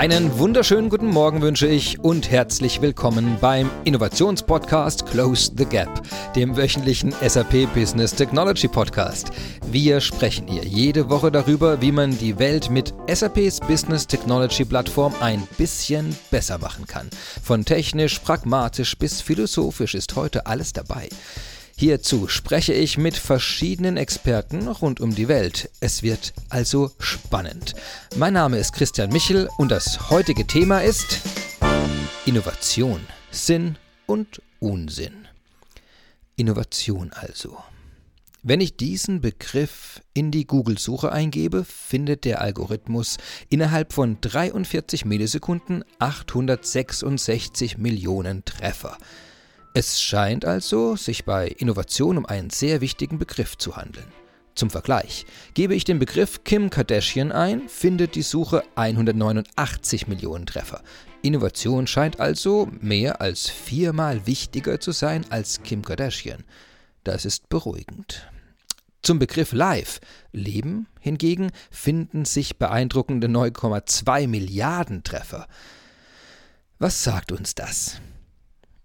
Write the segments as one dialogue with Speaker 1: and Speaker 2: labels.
Speaker 1: Einen wunderschönen guten Morgen wünsche ich und herzlich willkommen beim Innovationspodcast Close the Gap, dem wöchentlichen SAP Business Technology Podcast. Wir sprechen hier jede Woche darüber, wie man die Welt mit SAPs Business Technology Plattform ein bisschen besser machen kann. Von technisch, pragmatisch bis philosophisch ist heute alles dabei. Hierzu spreche ich mit verschiedenen Experten rund um die Welt. Es wird also spannend. Mein Name ist Christian Michel und das heutige Thema ist Innovation, Sinn und Unsinn. Innovation also. Wenn ich diesen Begriff in die Google-Suche eingebe, findet der Algorithmus innerhalb von 43 Millisekunden 866 Millionen Treffer. Es scheint also sich bei Innovation um einen sehr wichtigen Begriff zu handeln. Zum Vergleich, gebe ich den Begriff Kim Kardashian ein, findet die Suche 189 Millionen Treffer. Innovation scheint also mehr als viermal wichtiger zu sein als Kim Kardashian. Das ist beruhigend. Zum Begriff Live, Leben hingegen, finden sich beeindruckende 9,2 Milliarden Treffer. Was sagt uns das?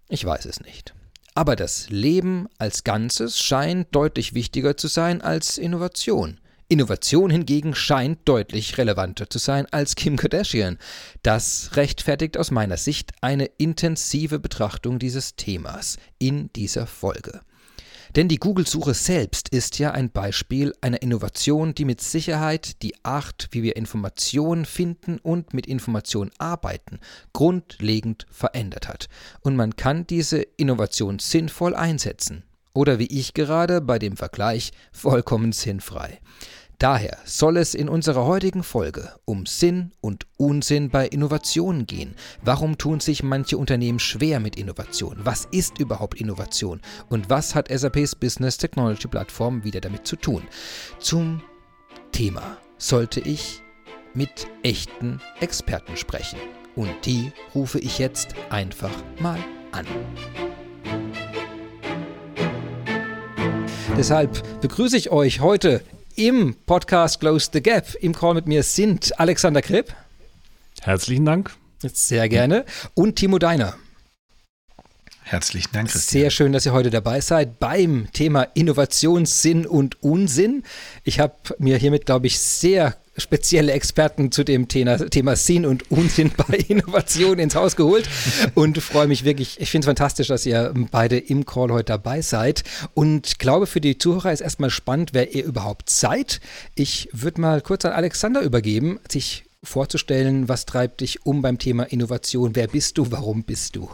Speaker 1: Ich weiß es nicht. Aber das Leben als Ganzes scheint deutlich wichtiger zu sein als Innovation. Innovation hingegen scheint deutlich relevanter zu sein als Kim Kardashian. Das rechtfertigt aus meiner Sicht eine intensive Betrachtung dieses Themas in dieser Folge. Denn die Google-Suche selbst ist ja ein Beispiel einer Innovation, die mit Sicherheit die Art, wie wir Informationen finden und mit Informationen arbeiten, grundlegend verändert hat. Und man kann diese Innovation sinnvoll einsetzen. Oder wie ich gerade bei dem Vergleich vollkommen sinnfrei. Daher soll es in unserer heutigen Folge um Sinn und Unsinn bei Innovationen gehen. Warum tun sich manche Unternehmen schwer mit Innovation? Was ist überhaupt Innovation? Und was hat SAPs Business Technology Plattform wieder damit zu tun? Zum Thema sollte ich mit echten Experten sprechen. Und die rufe ich jetzt einfach mal an. Deshalb begrüße ich euch heute im Podcast Close the Gap. Im Call mit mir sind Alexander Kripp.
Speaker 2: Herzlichen Dank.
Speaker 1: Sehr gerne. Und Timo Deiner.
Speaker 3: Herzlichen Dank, Christian.
Speaker 1: Sehr schön, dass ihr heute dabei seid beim Thema Innovationssinn und Unsinn. Ich habe mir hiermit, glaube ich, sehr spezielle Experten zu dem Thema, Thema Sinn und Unsinn bei Innovation ins Haus geholt und freue mich wirklich, ich finde es fantastisch, dass ihr beide im Call heute dabei seid und glaube für die Zuhörer ist erstmal spannend, wer ihr überhaupt seid. Ich würde mal kurz an Alexander übergeben, sich vorzustellen, was treibt dich um beim Thema Innovation, wer bist du, warum bist du?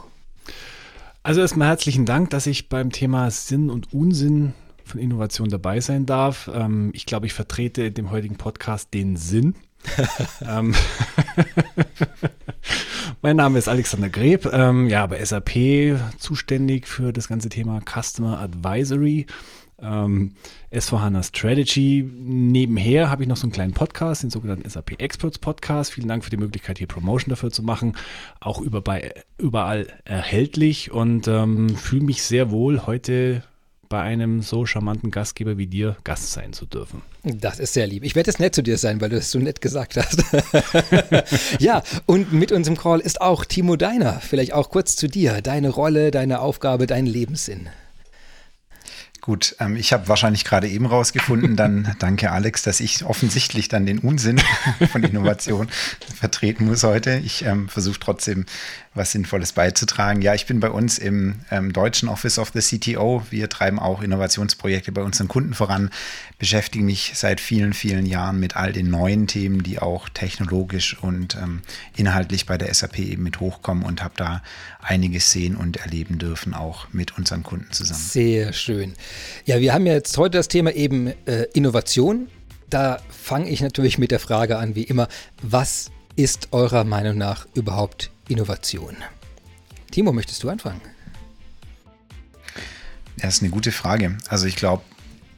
Speaker 2: Also erstmal herzlichen Dank, dass ich beim Thema Sinn und Unsinn von Innovation dabei sein darf. Ähm, ich glaube, ich vertrete in dem heutigen Podcast den Sinn. ähm, mein Name ist Alexander Greb, ähm, ja, bei SAP zuständig für das ganze Thema Customer Advisory. Ähm, S4HANA Strategy. Nebenher habe ich noch so einen kleinen Podcast, den sogenannten SAP Experts Podcast. Vielen Dank für die Möglichkeit, hier Promotion dafür zu machen. Auch über bei, überall erhältlich und ähm, fühle mich sehr wohl, heute bei einem so charmanten Gastgeber wie dir Gast sein zu dürfen.
Speaker 1: Das ist sehr lieb. Ich werde es nett zu dir sein, weil du es so nett gesagt hast. ja, und mit uns im Call ist auch Timo Deiner. Vielleicht auch kurz zu dir. Deine Rolle, deine Aufgabe, dein Lebenssinn.
Speaker 3: Gut, ähm, ich habe wahrscheinlich gerade eben rausgefunden, dann danke Alex, dass ich offensichtlich dann den Unsinn von Innovation vertreten muss heute. Ich ähm, versuche trotzdem was Sinnvolles beizutragen. Ja, ich bin bei uns im ähm, deutschen Office of the CTO. Wir treiben auch Innovationsprojekte bei unseren Kunden voran, beschäftige mich seit vielen, vielen Jahren mit all den neuen Themen, die auch technologisch und ähm, inhaltlich bei der SAP eben mit hochkommen und habe da einiges sehen und erleben dürfen, auch mit unseren Kunden zusammen.
Speaker 1: Sehr schön. Ja, wir haben ja jetzt heute das Thema eben äh, Innovation. Da fange ich natürlich mit der Frage an, wie immer, was ist eurer Meinung nach überhaupt Innovation? Timo, möchtest du anfangen?
Speaker 3: Ja, das ist eine gute Frage. Also ich glaube,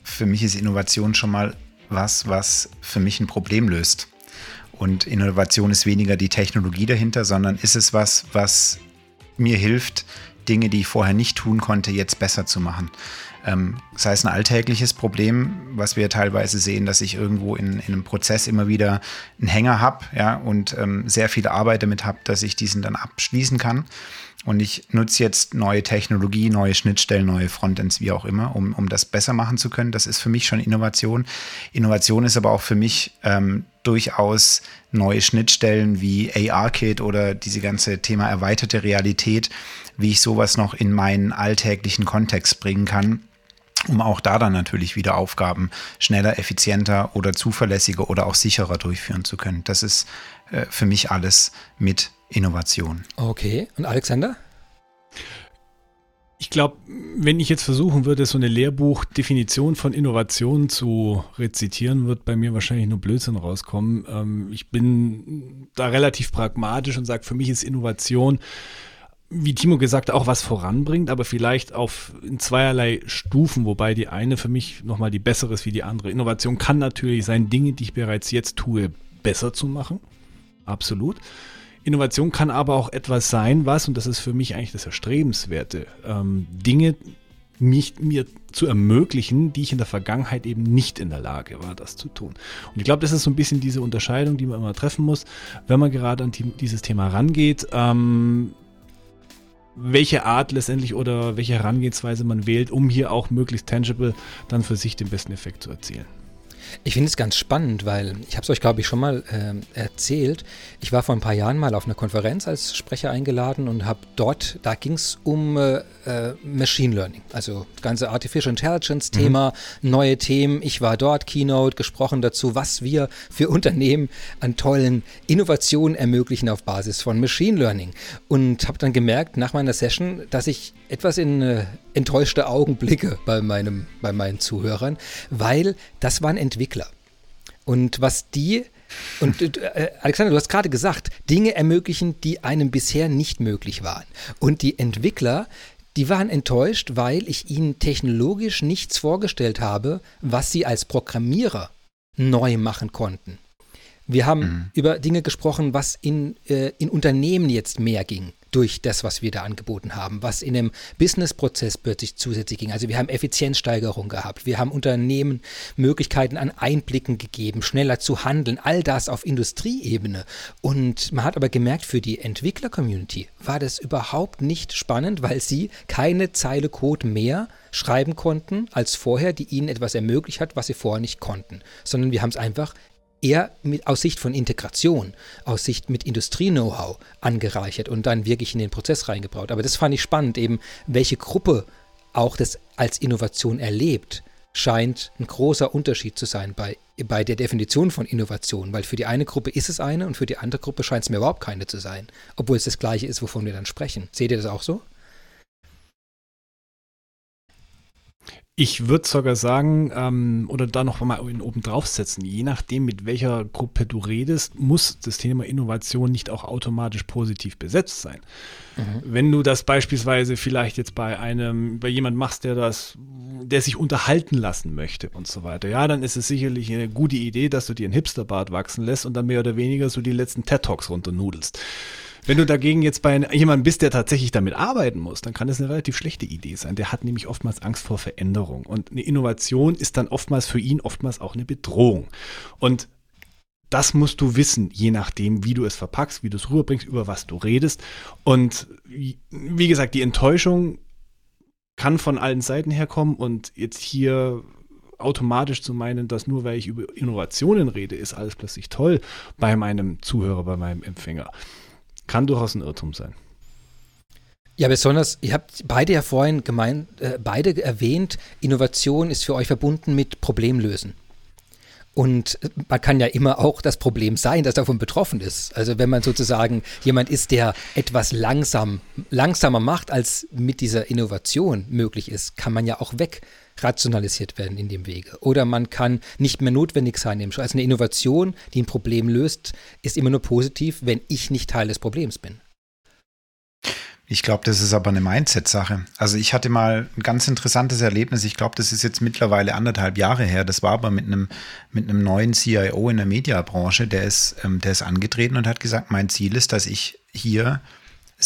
Speaker 3: für mich ist Innovation schon mal was, was für mich ein Problem löst. Und Innovation ist weniger die Technologie dahinter, sondern ist es was, was mir hilft, Dinge, die ich vorher nicht tun konnte, jetzt besser zu machen. Ähm, sei es ein alltägliches Problem, was wir teilweise sehen, dass ich irgendwo in, in einem Prozess immer wieder einen Hänger habe ja, und ähm, sehr viel Arbeit damit habe, dass ich diesen dann abschließen kann. Und ich nutze jetzt neue Technologie, neue Schnittstellen, neue Frontends, wie auch immer, um, um das besser machen zu können. Das ist für mich schon Innovation. Innovation ist aber auch für mich ähm, durchaus neue Schnittstellen wie AR-Kit oder diese ganze Thema erweiterte Realität, wie ich sowas noch in meinen alltäglichen Kontext bringen kann um auch da dann natürlich wieder Aufgaben schneller, effizienter oder zuverlässiger oder auch sicherer durchführen zu können. Das ist äh, für mich alles mit Innovation.
Speaker 1: Okay, und Alexander?
Speaker 2: Ich glaube, wenn ich jetzt versuchen würde, so eine Lehrbuchdefinition von Innovation zu rezitieren, wird bei mir wahrscheinlich nur Blödsinn rauskommen. Ähm, ich bin da relativ pragmatisch und sage, für mich ist Innovation, wie Timo gesagt, auch was voranbringt, aber vielleicht auf in zweierlei Stufen, wobei die eine für mich nochmal die bessere ist wie die andere. Innovation kann natürlich sein, Dinge, die ich bereits jetzt tue, besser zu machen. Absolut. Innovation kann aber auch etwas sein, was, und das ist für mich eigentlich das Erstrebenswerte, ähm, Dinge mich, mir zu ermöglichen, die ich in der Vergangenheit eben nicht in der Lage war, das zu tun. Und ich glaube, das ist so ein bisschen diese Unterscheidung, die man immer treffen muss, wenn man gerade an die, dieses Thema rangeht. Ähm, welche Art letztendlich oder welche Herangehensweise man wählt, um hier auch möglichst tangible dann für sich den besten Effekt zu erzielen.
Speaker 1: Ich finde es ganz spannend, weil ich habe es euch, glaube ich, schon mal äh, erzählt. Ich war vor ein paar Jahren mal auf einer Konferenz als Sprecher eingeladen und habe dort, da ging es um äh, äh, Machine Learning, also das ganze Artificial Intelligence-Thema, mhm. neue Themen. Ich war dort, Keynote, gesprochen dazu, was wir für Unternehmen an tollen Innovationen ermöglichen auf Basis von Machine Learning. Und habe dann gemerkt nach meiner Session, dass ich etwas in äh, enttäuschte Augen blicke bei, meinem, bei meinen Zuhörern, weil das waren Entwickler. Und was die und äh, Alexander, du hast gerade gesagt, Dinge ermöglichen, die einem bisher nicht möglich waren. Und die Entwickler, die waren enttäuscht, weil ich ihnen technologisch nichts vorgestellt habe, was sie als Programmierer neu machen konnten. Wir haben mhm. über Dinge gesprochen, was in, äh, in Unternehmen jetzt mehr ging durch das, was wir da angeboten haben, was in dem Businessprozess plötzlich zusätzlich ging. Also wir haben Effizienzsteigerung gehabt, wir haben Unternehmen Möglichkeiten an Einblicken gegeben, schneller zu handeln, all das auf Industrieebene. Und man hat aber gemerkt, für die Entwickler-Community war das überhaupt nicht spannend, weil sie keine Zeile Code mehr schreiben konnten als vorher, die ihnen etwas ermöglicht hat, was sie vorher nicht konnten, sondern wir haben es einfach eher mit, aus Sicht von Integration, aus Sicht mit Industrie-Know-how angereichert und dann wirklich in den Prozess reingebraut. Aber das fand ich spannend, eben welche Gruppe auch das als Innovation erlebt, scheint ein großer Unterschied zu sein bei, bei der Definition von Innovation, weil für die eine Gruppe ist es eine und für die andere Gruppe scheint es mir überhaupt keine zu sein, obwohl es das gleiche ist, wovon wir dann sprechen. Seht ihr das auch so?
Speaker 2: Ich würde sogar sagen, ähm, oder da noch mal oben draufsetzen, je nachdem, mit welcher Gruppe du redest, muss das Thema Innovation nicht auch automatisch positiv besetzt sein. Mhm. Wenn du das beispielsweise vielleicht jetzt bei einem, bei jemand machst, der das, der sich unterhalten lassen möchte und so weiter, ja, dann ist es sicherlich eine gute Idee, dass du dir einen Hipsterbart wachsen lässt und dann mehr oder weniger so die letzten TED-Talks runternudelst. Wenn du dagegen jetzt bei jemandem bist, der tatsächlich damit arbeiten muss, dann kann das eine relativ schlechte Idee sein. Der hat nämlich oftmals Angst vor Veränderung. Und eine Innovation ist dann oftmals für ihn oftmals auch eine Bedrohung. Und das musst du wissen, je nachdem, wie du es verpackst, wie du es rüberbringst, über was du redest. Und wie gesagt, die Enttäuschung kann von allen Seiten herkommen und jetzt hier automatisch zu meinen, dass nur weil ich über Innovationen rede, ist alles plötzlich toll bei meinem Zuhörer, bei meinem Empfänger. Kann durchaus ein Irrtum sein.
Speaker 1: Ja, besonders, ihr habt beide ja vorhin gemeint, äh, beide erwähnt, Innovation ist für euch verbunden mit Problemlösen. Und man kann ja immer auch das Problem sein, das davon betroffen ist. Also wenn man sozusagen jemand ist, der etwas langsam, langsamer macht, als mit dieser Innovation möglich ist, kann man ja auch wegrationalisiert werden in dem Wege. Oder man kann nicht mehr notwendig sein. Also eine Innovation, die ein Problem löst, ist immer nur positiv, wenn ich nicht Teil des Problems bin.
Speaker 3: Ich glaube, das ist aber eine Mindset-Sache. Also ich hatte mal ein ganz interessantes Erlebnis. Ich glaube, das ist jetzt mittlerweile anderthalb Jahre her. Das war aber mit einem, mit einem neuen CIO in der Mediabranche. Der ist, ähm, der ist angetreten und hat gesagt, mein Ziel ist, dass ich hier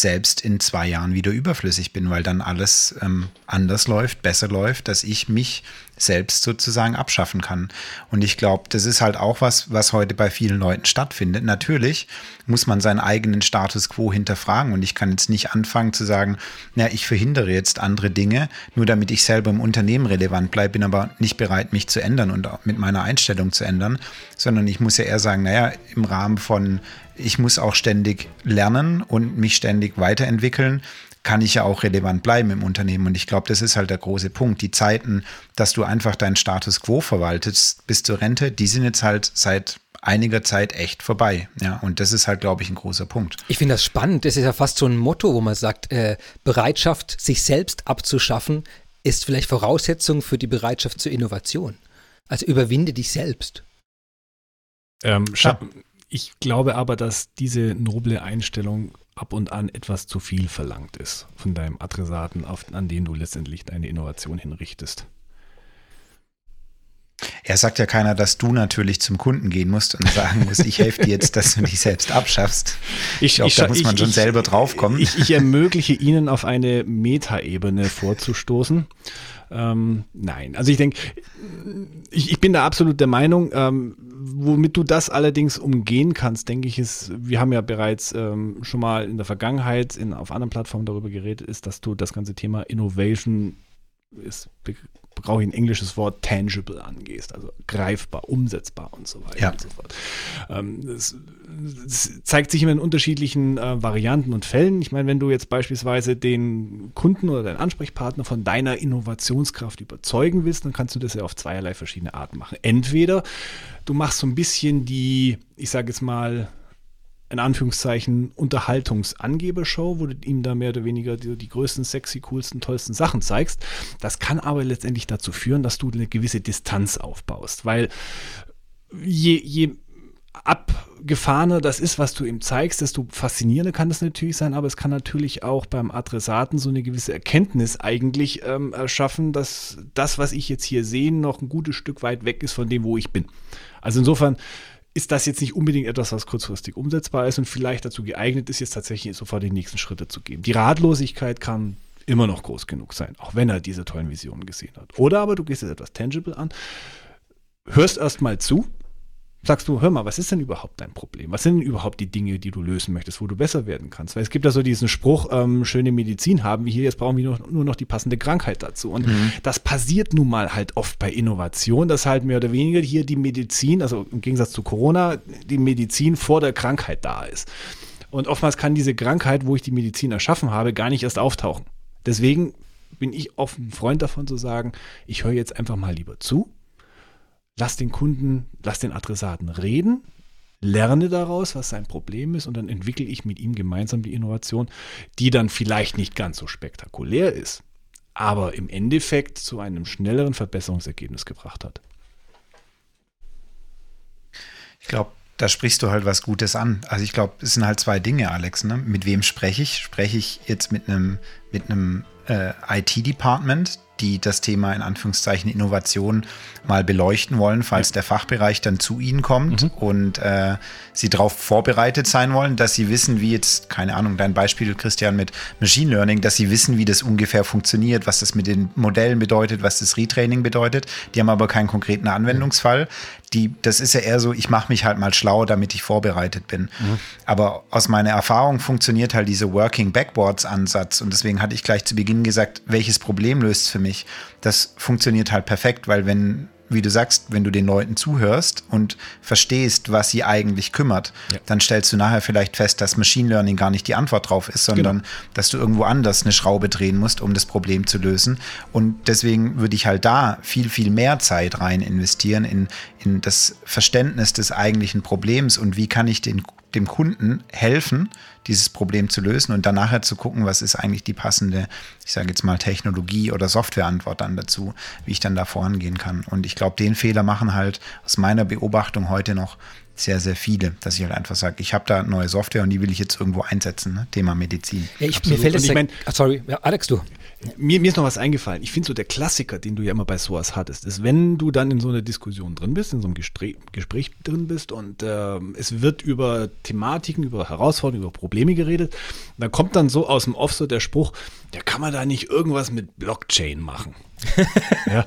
Speaker 3: selbst in zwei Jahren wieder überflüssig bin, weil dann alles ähm, anders läuft, besser läuft, dass ich mich selbst sozusagen abschaffen kann. Und ich glaube, das ist halt auch was, was heute bei vielen Leuten stattfindet. Natürlich muss man seinen eigenen Status quo hinterfragen und ich kann jetzt nicht anfangen zu sagen, na, ich verhindere jetzt andere Dinge, nur damit ich selber im Unternehmen relevant bleibe, bin aber nicht bereit, mich zu ändern und mit meiner Einstellung zu ändern, sondern ich muss ja eher sagen, naja, im Rahmen von ich muss auch ständig lernen und mich ständig weiterentwickeln, kann ich ja auch relevant bleiben im Unternehmen. Und ich glaube, das ist halt der große Punkt. Die Zeiten, dass du einfach deinen Status quo verwaltest bis zur Rente, die sind jetzt halt seit einiger Zeit echt vorbei. Ja, und das ist halt, glaube ich, ein großer Punkt.
Speaker 1: Ich finde das spannend. Das ist ja fast so ein Motto, wo man sagt, äh, Bereitschaft, sich selbst abzuschaffen, ist vielleicht Voraussetzung für die Bereitschaft zur Innovation. Also überwinde dich selbst.
Speaker 2: Ähm, ja. Ich glaube aber, dass diese noble Einstellung ab und an etwas zu viel verlangt ist von deinem Adressaten, auf, an den du letztendlich deine Innovation hinrichtest.
Speaker 3: Er sagt ja keiner, dass du natürlich zum Kunden gehen musst und sagen musst, ich helfe dir jetzt, dass du dich selbst abschaffst. Ich, glaube, da muss man ich, schon ich, selber draufkommen.
Speaker 2: Ich, ich ermögliche Ihnen auf eine Metaebene vorzustoßen. Ähm, nein, also ich denke, ich, ich bin da absolut der Meinung, ähm, womit du das allerdings umgehen kannst, denke ich, ist, wir haben ja bereits ähm, schon mal in der Vergangenheit in, auf anderen Plattformen darüber geredet, ist, dass du das ganze Thema Innovation ist brauche ich ein englisches Wort, tangible angehst, also greifbar, umsetzbar und so weiter
Speaker 3: ja.
Speaker 2: und so fort. Ähm, das, das, zeigt sich immer in unterschiedlichen äh, Varianten und Fällen. Ich meine, wenn du jetzt beispielsweise den Kunden oder deinen Ansprechpartner von deiner Innovationskraft überzeugen willst, dann kannst du das ja auf zweierlei verschiedene Arten machen. Entweder du machst so ein bisschen die, ich sage jetzt mal, in Anführungszeichen Unterhaltungsangebershow, wo du ihm da mehr oder weniger die, die, größten, sexy, coolsten, tollsten Sachen zeigst. Das kann aber letztendlich dazu führen, dass du eine gewisse Distanz aufbaust, weil je, je abgefahrener das ist, was du ihm zeigst, desto faszinierender kann das natürlich sein, aber es kann natürlich auch beim Adressaten so eine gewisse Erkenntnis eigentlich ähm, erschaffen, dass das, was ich jetzt hier sehe, noch ein gutes Stück weit weg ist von dem, wo ich bin. Also insofern ist das jetzt nicht unbedingt etwas, was kurzfristig umsetzbar ist und vielleicht dazu geeignet ist, jetzt tatsächlich sofort die nächsten Schritte zu gehen. Die Ratlosigkeit kann immer noch groß genug sein, auch wenn er diese tollen Visionen gesehen hat. Oder aber du gehst jetzt etwas tangible an, hörst erst mal zu, sagst du, hör mal, was ist denn überhaupt dein Problem? Was sind denn überhaupt die Dinge, die du lösen möchtest, wo du besser werden kannst? Weil es gibt ja so diesen Spruch, ähm, schöne Medizin haben wir hier, jetzt brauchen wir nur, nur noch die passende Krankheit dazu. Und mhm. das passiert nun mal halt oft bei Innovation, dass halt mehr oder weniger hier die Medizin, also im Gegensatz zu Corona, die Medizin vor der Krankheit da ist. Und oftmals kann diese Krankheit, wo ich die Medizin erschaffen habe, gar nicht erst auftauchen. Deswegen bin ich oft ein Freund davon zu sagen, ich höre jetzt einfach mal lieber zu, lass den Kunden, lass den Adressaten reden, lerne daraus, was sein Problem ist und dann entwickle ich mit ihm gemeinsam die Innovation, die dann vielleicht nicht ganz so spektakulär ist, aber im Endeffekt zu einem schnelleren Verbesserungsergebnis gebracht hat.
Speaker 3: Ich glaube, da sprichst du halt was Gutes an. Also ich glaube, es sind halt zwei Dinge, Alex. Ne? Mit wem spreche ich? Spreche ich jetzt mit einem, mit einem äh, IT-Department, die das Thema in Anführungszeichen Innovation mal beleuchten wollen, falls ja. der Fachbereich dann zu ihnen kommt mhm. und äh, sie darauf vorbereitet sein wollen, dass sie wissen, wie jetzt, keine Ahnung, dein Beispiel, Christian, mit Machine Learning, dass sie wissen, wie das ungefähr funktioniert, was das mit den Modellen bedeutet, was das Retraining bedeutet. Die haben aber keinen konkreten Anwendungsfall. Die, das ist ja eher so, ich mache mich halt mal schlau, damit ich vorbereitet bin. Mhm. Aber aus meiner Erfahrung funktioniert halt dieser Working Backwards Ansatz und deswegen hatte ich gleich zu Beginn gesagt, welches Problem löst für mich? Das funktioniert halt perfekt, weil wenn wie du sagst, wenn du den Leuten zuhörst und verstehst, was sie eigentlich kümmert, ja. dann stellst du nachher vielleicht fest, dass Machine Learning gar nicht die Antwort drauf ist, sondern genau. dass du irgendwo anders eine Schraube drehen musst, um das Problem zu lösen. Und deswegen würde ich halt da viel, viel mehr Zeit rein investieren in, in das Verständnis des eigentlichen Problems und wie kann ich den, dem Kunden helfen, dieses Problem zu lösen und dann nachher zu gucken, was ist eigentlich die passende, ich sage jetzt mal Technologie oder Softwareantwort dann dazu, wie ich dann da vorangehen kann. Und ich glaube, den Fehler machen halt aus meiner Beobachtung heute noch sehr, sehr viele, dass ich halt einfach sage, ich habe da neue Software und die will ich jetzt irgendwo einsetzen, ne? Thema Medizin.
Speaker 1: Ja, ich, mir fällt es, ich mein, sorry, ja, Alex, du.
Speaker 2: Mir, mir ist noch was eingefallen. Ich finde so der Klassiker, den du ja immer bei SOAS hattest, ist, wenn du dann in so einer Diskussion drin bist, in so einem Gespräch, Gespräch drin bist und äh, es wird über Thematiken, über Herausforderungen, über Probleme geredet, dann kommt dann so aus dem Off so der Spruch, ja, kann man da nicht irgendwas mit Blockchain machen?
Speaker 3: ja.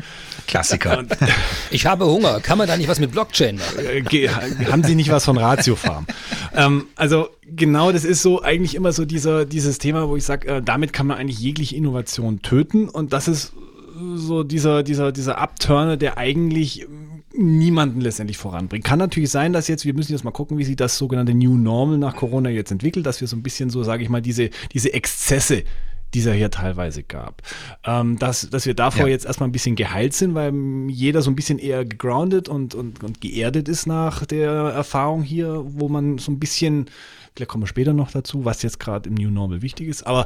Speaker 3: Klassiker.
Speaker 1: Ich habe Hunger. Kann man da nicht was mit Blockchain machen?
Speaker 2: Äh, haben Sie nicht was von Ratiofarm? ähm, also genau, das ist so eigentlich immer so dieser, dieses Thema, wo ich sage, äh, damit kann man eigentlich jegliche Innovation töten. Und das ist so dieser, dieser, dieser Abturner, der eigentlich niemanden letztendlich voranbringt. Kann natürlich sein, dass jetzt, wir müssen jetzt mal gucken, wie sich das sogenannte New Normal nach Corona jetzt entwickelt, dass wir so ein bisschen so, sage ich mal, diese, diese Exzesse dieser hier teilweise gab. Ähm, dass, dass wir davor ja. jetzt erstmal ein bisschen geheilt sind, weil jeder so ein bisschen eher gegroundet und, und, und geerdet ist nach der Erfahrung hier, wo man so ein bisschen, vielleicht kommen wir später noch dazu, was jetzt gerade im New Normal wichtig ist, aber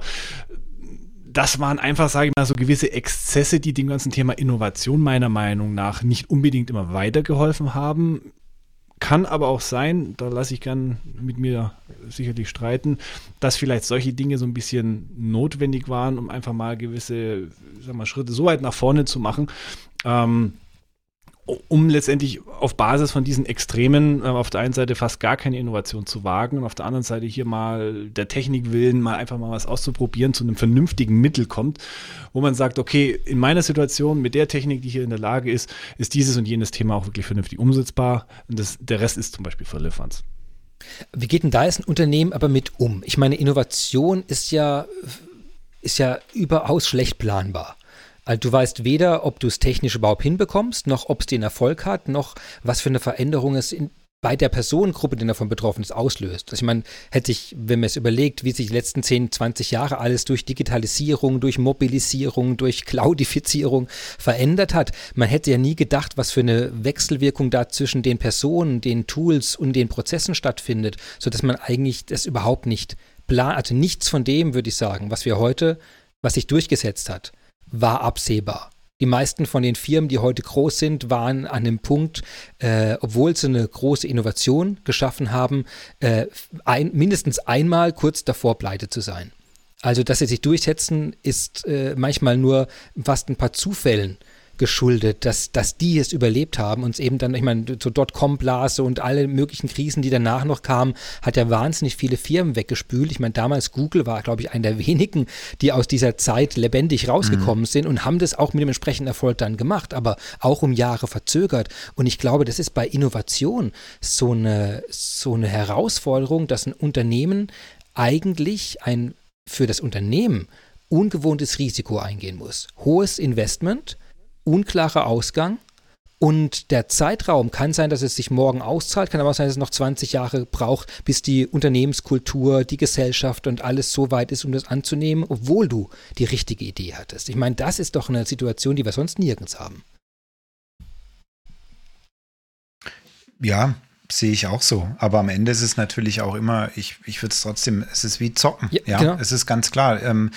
Speaker 2: das waren einfach, sage ich mal, so gewisse Exzesse, die dem ganzen Thema Innovation meiner Meinung nach nicht unbedingt immer weitergeholfen haben. Kann aber auch sein, da lasse ich gern mit mir sicherlich streiten, dass vielleicht solche Dinge so ein bisschen notwendig waren, um einfach mal gewisse sag mal, Schritte so weit nach vorne zu machen. Ähm, um letztendlich auf Basis von diesen Extremen äh, auf der einen Seite fast gar keine Innovation zu wagen und auf der anderen Seite hier mal der Technik willen, mal einfach mal was auszuprobieren, zu einem vernünftigen Mittel kommt, wo man sagt, okay, in meiner Situation mit der Technik, die hier in der Lage ist, ist dieses und jenes Thema auch wirklich vernünftig umsetzbar und das, der Rest ist zum Beispiel Firlefanz.
Speaker 1: Wie geht denn da jetzt ein Unternehmen aber mit um? Ich meine, Innovation ist ja, ist ja überaus schlecht planbar. Also du weißt weder, ob du es technisch überhaupt hinbekommst, noch ob es den Erfolg hat, noch was für eine Veränderung es in, bei der Personengruppe, die davon betroffen ist, auslöst. Also ich meine, hätte ich, wenn man es überlegt, wie sich die letzten 10, 20 Jahre alles durch Digitalisierung, durch Mobilisierung, durch Cloudifizierung verändert hat, man hätte ja nie gedacht, was für eine Wechselwirkung da zwischen den Personen, den Tools und den Prozessen stattfindet, sodass man eigentlich das überhaupt nicht plant, also nichts von dem, würde ich sagen, was wir heute, was sich durchgesetzt hat, war absehbar. Die meisten von den Firmen, die heute groß sind, waren an dem Punkt, äh, obwohl sie eine große Innovation geschaffen haben, äh, ein, mindestens einmal kurz davor pleite zu sein. Also, dass sie sich durchsetzen, ist äh, manchmal nur fast ein paar Zufällen geschuldet, dass, dass die es überlebt haben und es eben dann, ich meine, so Dotcom-Blase und alle möglichen Krisen, die danach noch kamen, hat ja wahnsinnig viele Firmen weggespült. Ich meine, damals Google war, glaube ich, einer der wenigen, die aus dieser Zeit lebendig rausgekommen mhm. sind und haben das auch mit dem entsprechenden Erfolg dann gemacht, aber auch um Jahre verzögert. Und ich glaube, das ist bei Innovation so eine, so eine Herausforderung, dass ein Unternehmen eigentlich ein für das Unternehmen ungewohntes Risiko eingehen muss. Hohes Investment, unklarer Ausgang. Und der Zeitraum kann sein, dass es sich morgen auszahlt, kann aber auch sein, dass es noch 20 Jahre braucht, bis die Unternehmenskultur, die Gesellschaft und alles so weit ist, um das anzunehmen, obwohl du die richtige Idee hattest. Ich meine, das ist doch eine Situation, die wir sonst nirgends haben.
Speaker 3: Ja, sehe ich auch so. Aber am Ende ist es natürlich auch immer, ich, ich würde es trotzdem, es ist wie Zocken. Ja, ja genau. es ist ganz klar. Ähm,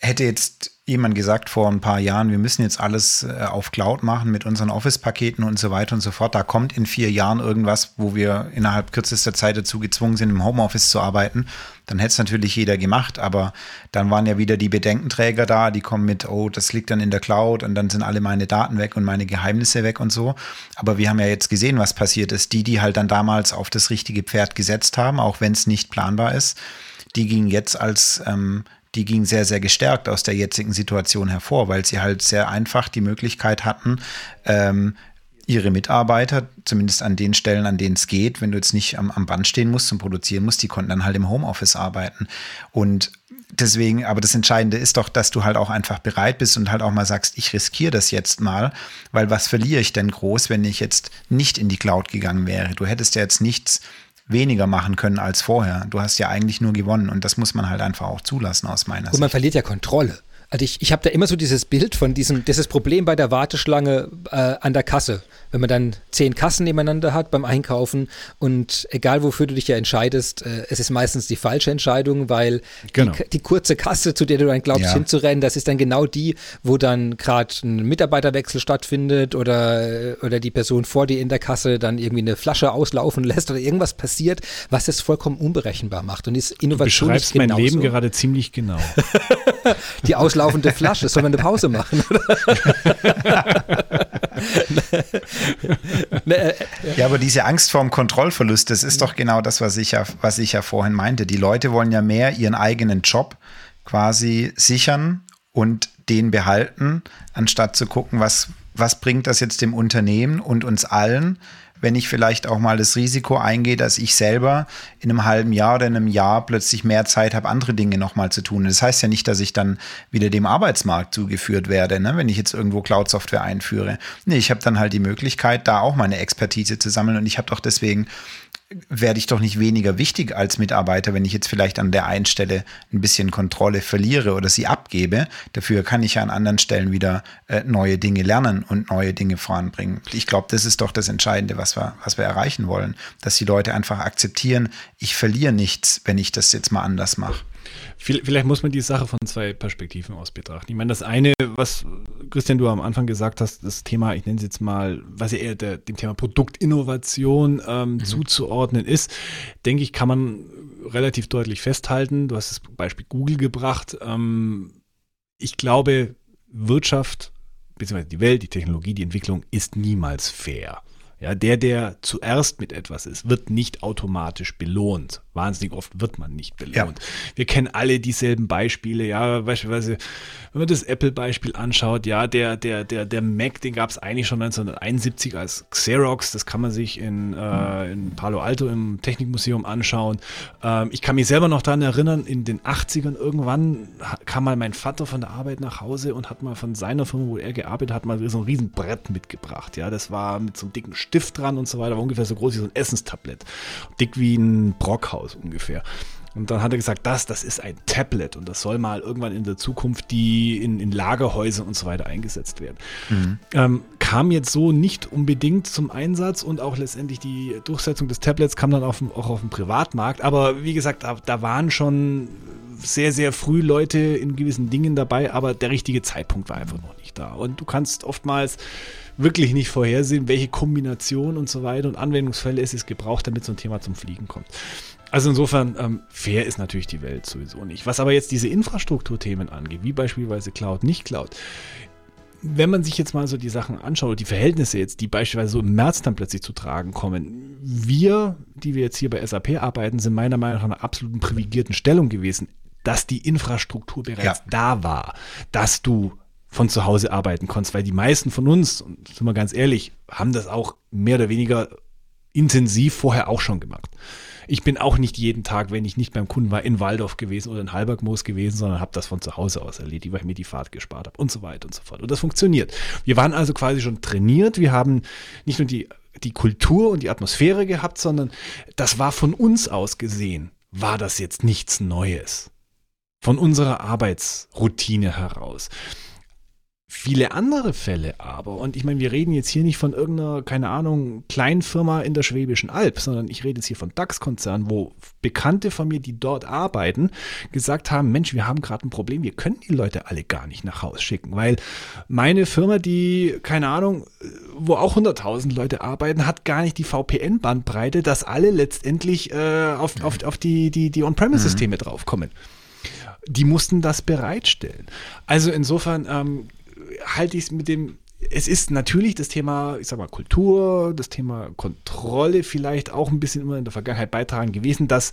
Speaker 3: hätte jetzt jemand gesagt vor ein paar Jahren, wir müssen jetzt alles äh, auf Cloud machen mit unseren Office-Paketen und so weiter und so fort. Da kommt in vier Jahren irgendwas, wo wir innerhalb kürzester Zeit dazu gezwungen sind, im Homeoffice zu arbeiten. Dann hätte es natürlich jeder gemacht, aber dann waren ja wieder die Bedenkenträger da, die kommen mit, oh, das liegt dann in der Cloud und dann sind alle meine Daten weg und meine Geheimnisse weg und so. Aber wir haben ja jetzt gesehen, was passiert ist. Die, die halt dann damals auf das richtige Pferd gesetzt haben, auch wenn es nicht planbar ist, die gingen jetzt als ähm, die ging sehr, sehr gestärkt aus der jetzigen Situation hervor, weil sie halt sehr einfach die Möglichkeit hatten, ähm, ihre Mitarbeiter, zumindest an den Stellen, an denen es geht, wenn du jetzt nicht am, am Band stehen musst und produzieren musst, die konnten dann halt im Homeoffice arbeiten. Und deswegen, aber das Entscheidende ist doch, dass du halt auch einfach bereit bist und halt auch mal sagst, ich riskiere das jetzt mal, weil was verliere ich denn groß, wenn ich jetzt nicht in die Cloud gegangen wäre? Du hättest ja jetzt nichts weniger machen können als vorher. Du hast ja eigentlich nur gewonnen und das muss man halt einfach auch zulassen aus meiner
Speaker 1: Sicht. Und man verliert ja Kontrolle. Also ich, ich habe da immer so dieses Bild von diesem, dieses Problem bei der Warteschlange äh, an der Kasse. Wenn man dann zehn Kassen nebeneinander hat beim Einkaufen und egal wofür du dich ja entscheidest, äh, es ist meistens die falsche Entscheidung, weil genau. die, die, kurze Kasse, zu der du dann glaubst ja. hinzurennen, das ist dann genau die, wo dann gerade ein Mitarbeiterwechsel stattfindet oder, oder die Person vor dir in der Kasse dann irgendwie eine Flasche auslaufen lässt oder irgendwas passiert, was es vollkommen unberechenbar macht. Und ist Innovation
Speaker 2: du beschreibst mein Leben gerade ziemlich genau.
Speaker 1: die Auslaufen laufende Flasche. Sollen wir eine Pause machen?
Speaker 3: ja, aber diese Angst vorm Kontrollverlust, das ist doch genau das, was ich ja, was ich ja vorhin meinte. Die Leute wollen ja mehr ihren eigenen Job quasi sichern und den behalten, anstatt zu gucken, was, was bringt das jetzt dem Unternehmen und uns allen, wenn ich vielleicht auch mal das Risiko eingehe, dass ich selber in einem halben Jahr oder in einem Jahr plötzlich mehr Zeit habe, andere Dinge nochmal zu tun. Das heißt ja nicht, dass ich dann wieder dem Arbeitsmarkt zugeführt werde, ne? wenn ich jetzt irgendwo Cloud-Software einführe. Nee, ich habe dann halt die Möglichkeit, da auch meine Expertise zu sammeln und ich habe doch deswegen werde ich doch nicht weniger wichtig als Mitarbeiter, wenn ich jetzt vielleicht an der einen Stelle ein bisschen Kontrolle verliere oder sie abgebe. Dafür kann ich ja an anderen Stellen wieder äh, neue Dinge lernen und neue Dinge voranbringen. Ich glaube, das ist doch das Entscheidende, was wir, was wir erreichen wollen, dass die Leute einfach akzeptieren, ich verliere nichts, wenn ich das jetzt mal anders mache.
Speaker 2: Vielleicht muss man die Sache von zwei Perspektiven aus betrachten. Ich meine, das eine, was Christian du am Anfang gesagt hast, das Thema, ich nenne es jetzt mal, was ja eher der, dem Thema Produktinnovation ähm, mhm. zuzuordnen ist, denke ich, kann man relativ deutlich festhalten. Du hast das Beispiel Google gebracht. Ähm, ich glaube, Wirtschaft, beziehungsweise die Welt, die Technologie, die Entwicklung ist niemals fair. Ja, der, der zuerst mit etwas ist, wird nicht automatisch belohnt. Wahnsinnig oft wird man nicht belohnt. Ja. Wir kennen alle dieselben Beispiele, ja, beispielsweise, wenn man das Apple-Beispiel anschaut, ja, der, der, der, der Mac, den gab es eigentlich schon 1971 als Xerox, das kann man sich in, äh, in Palo Alto im Technikmuseum anschauen. Ähm, ich kann mich selber noch daran erinnern, in den 80ern irgendwann kam mal mein Vater von der Arbeit nach Hause und hat mal von seiner Firma, wo er gearbeitet hat, mal so ein Riesenbrett mitgebracht. Ja, das war mit so einem dicken Stift dran und so weiter, war ungefähr so groß wie so ein Essenstablett. Dick wie ein Brockhaus ungefähr. Und dann hat er gesagt, das, das ist ein Tablet und das soll mal irgendwann in der Zukunft die in, in Lagerhäusern und so weiter eingesetzt werden. Mhm. Ähm, kam jetzt so nicht unbedingt zum Einsatz und auch letztendlich die Durchsetzung des Tablets kam dann auf, auch auf dem Privatmarkt. Aber wie gesagt, da, da waren schon sehr, sehr früh Leute in gewissen Dingen dabei, aber der richtige Zeitpunkt war einfach noch nicht da. Und du kannst oftmals wirklich nicht vorhersehen, welche Kombination und so weiter und Anwendungsfälle es ist gebraucht, damit so ein Thema zum Fliegen kommt. Also insofern, ähm, fair ist natürlich die Welt sowieso nicht. Was aber jetzt diese Infrastrukturthemen angeht, wie beispielsweise Cloud, nicht Cloud, wenn man sich jetzt mal so die Sachen anschaut, die Verhältnisse jetzt, die beispielsweise so im März dann plötzlich zu tragen kommen, wir, die wir jetzt hier bei SAP arbeiten, sind meiner Meinung nach in einer absoluten privilegierten Stellung gewesen, dass die Infrastruktur bereits ja. da war, dass du von zu Hause arbeiten konntest, weil die meisten von uns, und sind wir ganz ehrlich, haben das auch mehr oder weniger intensiv vorher auch schon gemacht. Ich bin auch nicht jeden Tag, wenn ich nicht beim Kunden war, in Waldorf gewesen oder in Halbergmoos gewesen, sondern habe das von zu Hause aus erledigt, weil ich mir die Fahrt gespart habe und so weiter und so fort. Und das funktioniert. Wir waren also quasi schon trainiert. Wir haben nicht nur die, die Kultur und die Atmosphäre gehabt, sondern das war von uns aus gesehen, war das jetzt nichts Neues. Von unserer Arbeitsroutine heraus. Viele andere Fälle aber, und ich meine, wir reden jetzt hier nicht von irgendeiner, keine Ahnung, Kleinfirma in der Schwäbischen Alb, sondern ich rede jetzt hier von DAX-Konzernen, wo Bekannte von mir, die dort arbeiten, gesagt haben, Mensch, wir haben gerade ein Problem, wir können die Leute alle gar nicht nach Hause schicken, weil meine Firma, die, keine Ahnung, wo auch 100.000 Leute arbeiten, hat gar nicht die VPN-Bandbreite, dass alle letztendlich äh, auf, auf, auf die, die, die On-Premise-Systeme mhm. draufkommen die mussten das bereitstellen. Also insofern ähm, halte ich es mit dem es ist natürlich das Thema, ich sag mal, Kultur, das Thema Kontrolle vielleicht auch ein bisschen immer in der Vergangenheit beitragen gewesen, dass,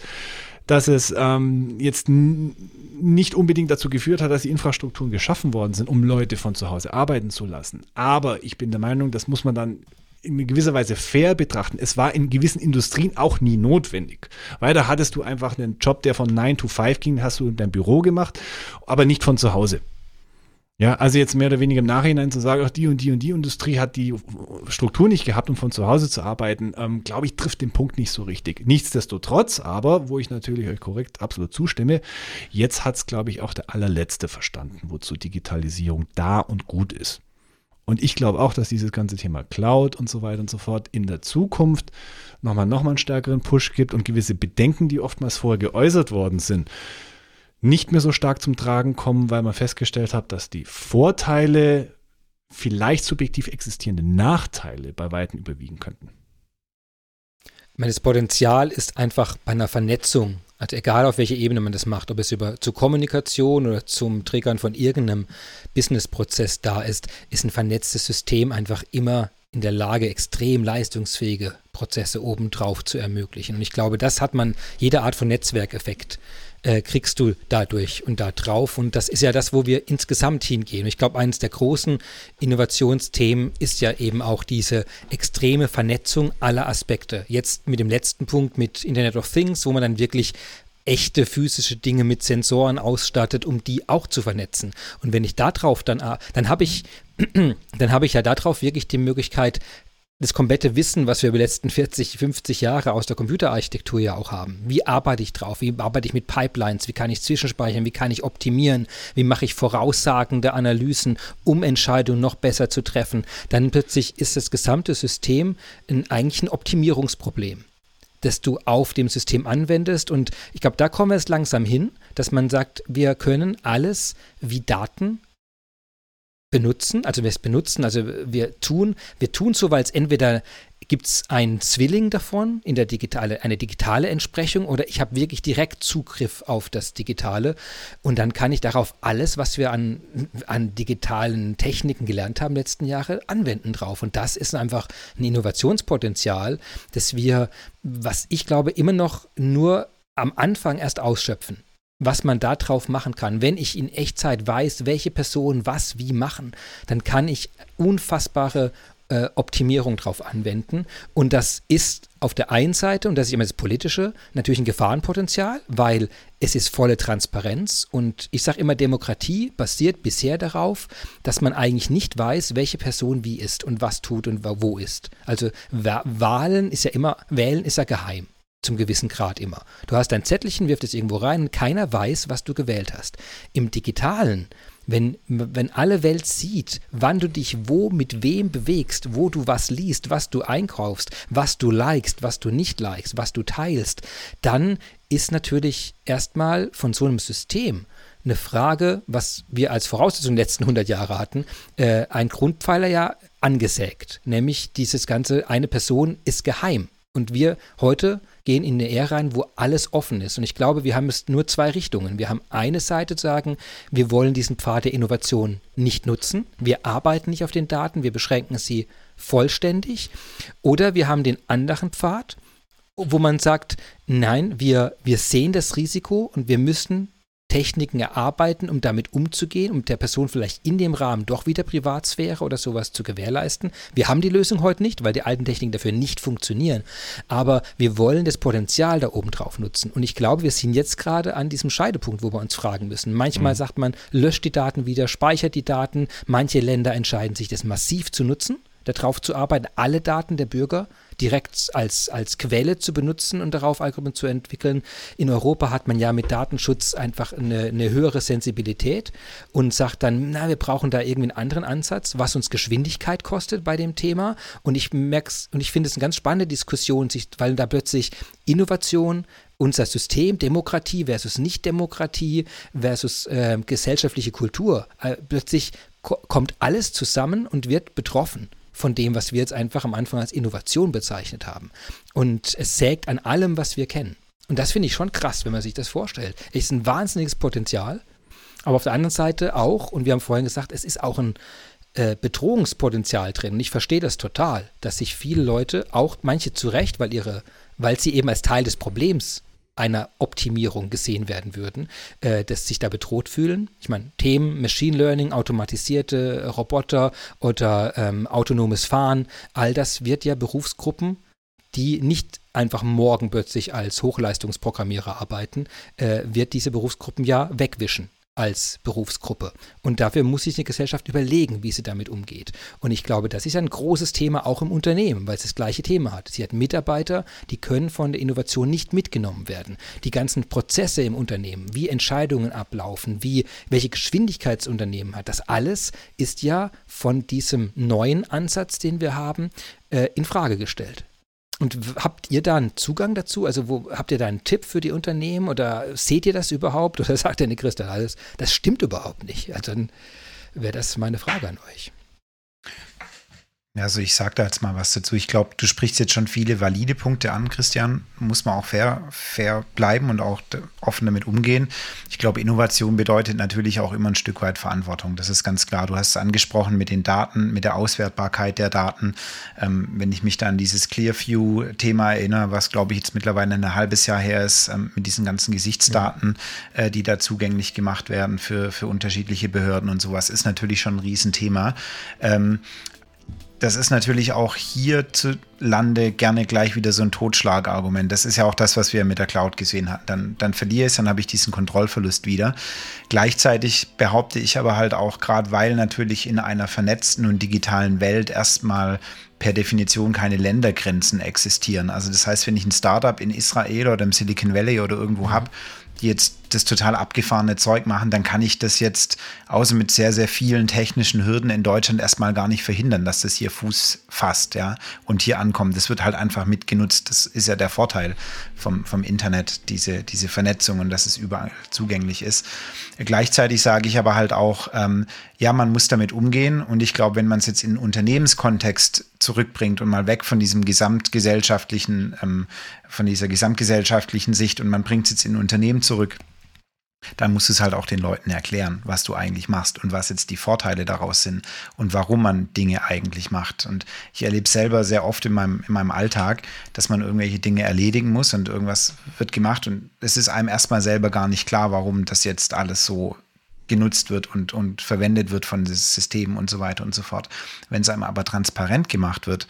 Speaker 2: dass es ähm, jetzt nicht unbedingt dazu geführt hat, dass die Infrastrukturen geschaffen worden sind, um Leute von zu Hause arbeiten zu lassen. Aber ich bin der Meinung, das muss man dann in gewisser Weise fair betrachten. Es war in gewissen Industrien auch nie notwendig. Weil da hattest du einfach einen Job, der von 9 to 5 ging, hast du in deinem Büro gemacht, aber nicht von zu Hause. Ja, also jetzt mehr oder weniger im Nachhinein zu sagen, ach, die und die und die Industrie hat die Struktur nicht gehabt, um von zu Hause zu arbeiten, ähm, glaube ich, trifft den Punkt nicht so richtig. Nichtsdestotrotz, aber, wo ich natürlich euch korrekt absolut zustimme, jetzt hat es, glaube ich, auch der allerletzte verstanden, wozu Digitalisierung da und gut ist. Und ich glaube auch, dass dieses ganze Thema Cloud und so weiter und so fort in der Zukunft nochmal noch mal einen stärkeren Push gibt und gewisse Bedenken, die oftmals vorher geäußert worden sind, nicht mehr so stark zum Tragen kommen, weil man festgestellt hat, dass die Vorteile vielleicht subjektiv existierende Nachteile bei Weitem überwiegen könnten.
Speaker 1: Meine, das Potenzial ist einfach bei einer Vernetzung, also egal auf welche Ebene man das macht, ob es über zur Kommunikation oder zum Triggern von irgendeinem Businessprozess da ist, ist ein vernetztes System einfach immer in der Lage, extrem leistungsfähige Prozesse obendrauf zu ermöglichen. Und ich glaube, das hat man, jede Art von Netzwerkeffekt äh, kriegst du dadurch und da drauf. Und das ist ja das, wo wir insgesamt hingehen. Ich glaube, eines der großen Innovationsthemen ist ja eben auch diese extreme Vernetzung aller Aspekte. Jetzt mit dem letzten Punkt mit Internet of Things, wo man dann wirklich echte physische Dinge mit Sensoren ausstattet, um die auch zu vernetzen. Und wenn ich da drauf dann, dann habe ich, dann habe ich ja darauf wirklich die Möglichkeit, das komplette Wissen, was wir über die letzten 40, 50 Jahre aus der Computerarchitektur ja auch haben. Wie arbeite ich drauf? Wie arbeite ich mit Pipelines? Wie kann ich zwischenspeichern? Wie kann ich optimieren? Wie mache ich voraussagende Analysen, um Entscheidungen noch besser zu treffen? Dann plötzlich ist das gesamte System ein, eigentlich ein Optimierungsproblem, das du auf dem System anwendest. Und ich glaube, da kommen wir jetzt langsam hin, dass man sagt, wir können alles wie Daten benutzen, also wir es benutzen, also wir tun, wir tun so, weil es entweder gibt es einen Zwilling davon, in der digitale, eine digitale Entsprechung, oder ich habe wirklich direkt Zugriff auf das Digitale und dann kann ich darauf alles, was wir an, an digitalen Techniken gelernt haben letzten Jahre, anwenden drauf. Und das ist einfach ein Innovationspotenzial, das wir, was ich glaube, immer noch nur am Anfang erst ausschöpfen was man da drauf machen kann. Wenn ich in Echtzeit weiß, welche Personen was wie machen, dann kann ich unfassbare äh, Optimierung drauf anwenden. Und das ist auf der einen Seite, und das ist immer das Politische, natürlich ein Gefahrenpotenzial, weil es ist volle Transparenz. Und ich sage immer, Demokratie basiert bisher darauf, dass man eigentlich nicht weiß, welche Person wie ist und was tut und wo ist. Also Wahlen ist ja immer, Wählen ist ja geheim zum gewissen Grad immer. Du hast dein Zettelchen, wirft es irgendwo rein und keiner weiß, was du gewählt hast. Im digitalen, wenn, wenn alle Welt sieht, wann du dich wo mit wem bewegst, wo du was liest, was du einkaufst, was du likest, was du nicht likest, was du teilst, dann ist natürlich erstmal von so einem System eine Frage, was wir als Voraussetzung in den letzten 100 Jahre hatten, äh, ein Grundpfeiler ja angesägt, nämlich dieses ganze, eine Person ist geheim. Und wir heute gehen in eine Ära rein, wo alles offen ist. Und ich glaube, wir haben es nur zwei Richtungen. Wir haben eine Seite zu sagen, wir wollen diesen Pfad der Innovation nicht nutzen. Wir arbeiten nicht auf den Daten, wir beschränken sie vollständig. Oder wir haben den anderen Pfad, wo man sagt, nein, wir, wir sehen das Risiko und wir müssen Techniken erarbeiten, um damit umzugehen, um der Person vielleicht in dem Rahmen doch wieder Privatsphäre oder sowas zu gewährleisten. Wir haben die Lösung heute nicht, weil die alten Techniken dafür nicht funktionieren. Aber wir wollen das Potenzial da oben drauf nutzen. Und ich glaube, wir sind jetzt gerade an diesem Scheidepunkt, wo wir uns fragen müssen. Manchmal mhm. sagt man, löscht die Daten wieder, speichert die Daten. Manche Länder entscheiden sich, das massiv zu nutzen darauf zu arbeiten, alle Daten der Bürger direkt als, als Quelle zu benutzen und darauf Algorithmen zu entwickeln. In Europa hat man ja mit Datenschutz einfach eine, eine höhere Sensibilität und sagt dann, na, wir brauchen da irgendwie einen anderen Ansatz, was uns Geschwindigkeit kostet bei dem Thema. Und ich merke und ich finde es eine ganz spannende Diskussion, weil da plötzlich Innovation unser System, Demokratie versus Nicht-Demokratie versus äh, gesellschaftliche Kultur, äh, plötzlich ko kommt alles zusammen und wird betroffen von dem, was wir jetzt einfach am Anfang als Innovation bezeichnet haben. Und es sägt an allem, was wir kennen. Und das finde ich schon krass, wenn man sich das vorstellt. Es ist ein wahnsinniges Potenzial, aber auf der anderen Seite auch, und wir haben vorhin gesagt, es ist auch ein äh, Bedrohungspotenzial drin. Und ich verstehe das total, dass sich viele Leute, auch manche zu Recht, weil ihre, weil sie eben als Teil des Problems einer Optimierung gesehen werden würden, äh, dass sich da bedroht fühlen. Ich meine, Themen Machine Learning, automatisierte Roboter oder ähm, autonomes Fahren, all das wird ja Berufsgruppen, die nicht einfach morgen plötzlich als Hochleistungsprogrammierer arbeiten, äh, wird diese Berufsgruppen ja wegwischen. Als Berufsgruppe. Und dafür muss sich eine Gesellschaft überlegen, wie sie damit umgeht. Und ich glaube, das ist ein großes Thema auch im Unternehmen, weil es das gleiche Thema hat. Sie hat Mitarbeiter, die können von der Innovation nicht mitgenommen werden. Die ganzen Prozesse im Unternehmen, wie Entscheidungen ablaufen, wie welche Geschwindigkeitsunternehmen hat, das alles ist ja von diesem neuen Ansatz, den wir haben, äh, in Frage gestellt. Und habt ihr da einen Zugang dazu? Also wo, habt ihr da einen Tipp für die Unternehmen oder seht ihr das überhaupt? Oder sagt der Christa, alles, das stimmt überhaupt nicht? Also dann wäre das meine Frage an euch.
Speaker 3: Also ich sage da jetzt mal was dazu. Ich glaube, du sprichst jetzt schon viele valide Punkte an, Christian. Muss man auch fair, fair bleiben und auch offen damit umgehen. Ich glaube, Innovation bedeutet natürlich auch immer ein Stück weit Verantwortung. Das ist ganz klar. Du hast es angesprochen mit den Daten, mit der Auswertbarkeit der Daten. Ähm, wenn ich mich da an dieses Clearview-Thema erinnere, was glaube ich jetzt mittlerweile ein halbes Jahr her ist, ähm, mit diesen ganzen Gesichtsdaten, äh, die da zugänglich gemacht werden für, für unterschiedliche Behörden und sowas, ist natürlich schon ein Riesenthema. Ähm, das ist natürlich auch hierzulande gerne gleich wieder so ein Totschlagargument. Das ist ja auch das, was wir mit der Cloud gesehen hatten. Dann, dann verliere ich es, dann habe ich diesen Kontrollverlust wieder. Gleichzeitig behaupte ich aber halt auch, gerade weil natürlich in einer vernetzten und digitalen Welt erstmal per Definition keine Ländergrenzen existieren. Also das heißt, wenn ich ein Startup in Israel oder im Silicon Valley oder irgendwo habe, die jetzt das total abgefahrene Zeug machen, dann kann ich das jetzt, außer mit sehr, sehr vielen technischen Hürden in Deutschland erstmal gar nicht verhindern, dass das hier Fuß fasst, ja, und hier ankommt. Das wird halt einfach mitgenutzt. Das ist ja der Vorteil vom, vom Internet, diese, diese Vernetzung und dass es überall zugänglich ist. Gleichzeitig sage ich aber halt auch, ähm, ja, man muss damit umgehen und ich glaube, wenn man es jetzt in Unternehmenskontext zurückbringt und mal weg von diesem gesamtgesellschaftlichen, ähm, von dieser gesamtgesellschaftlichen Sicht und man bringt es jetzt in Unternehmen zurück, dann musst du es halt auch den Leuten erklären, was du eigentlich machst und was jetzt die Vorteile daraus sind und warum man Dinge eigentlich macht. Und ich erlebe selber sehr oft in meinem, in meinem Alltag, dass man irgendwelche Dinge erledigen muss und irgendwas wird gemacht und es ist einem erstmal selber gar nicht klar, warum das jetzt alles so genutzt wird und, und verwendet wird von diesem System und so weiter und so fort. Wenn es einem aber transparent gemacht wird,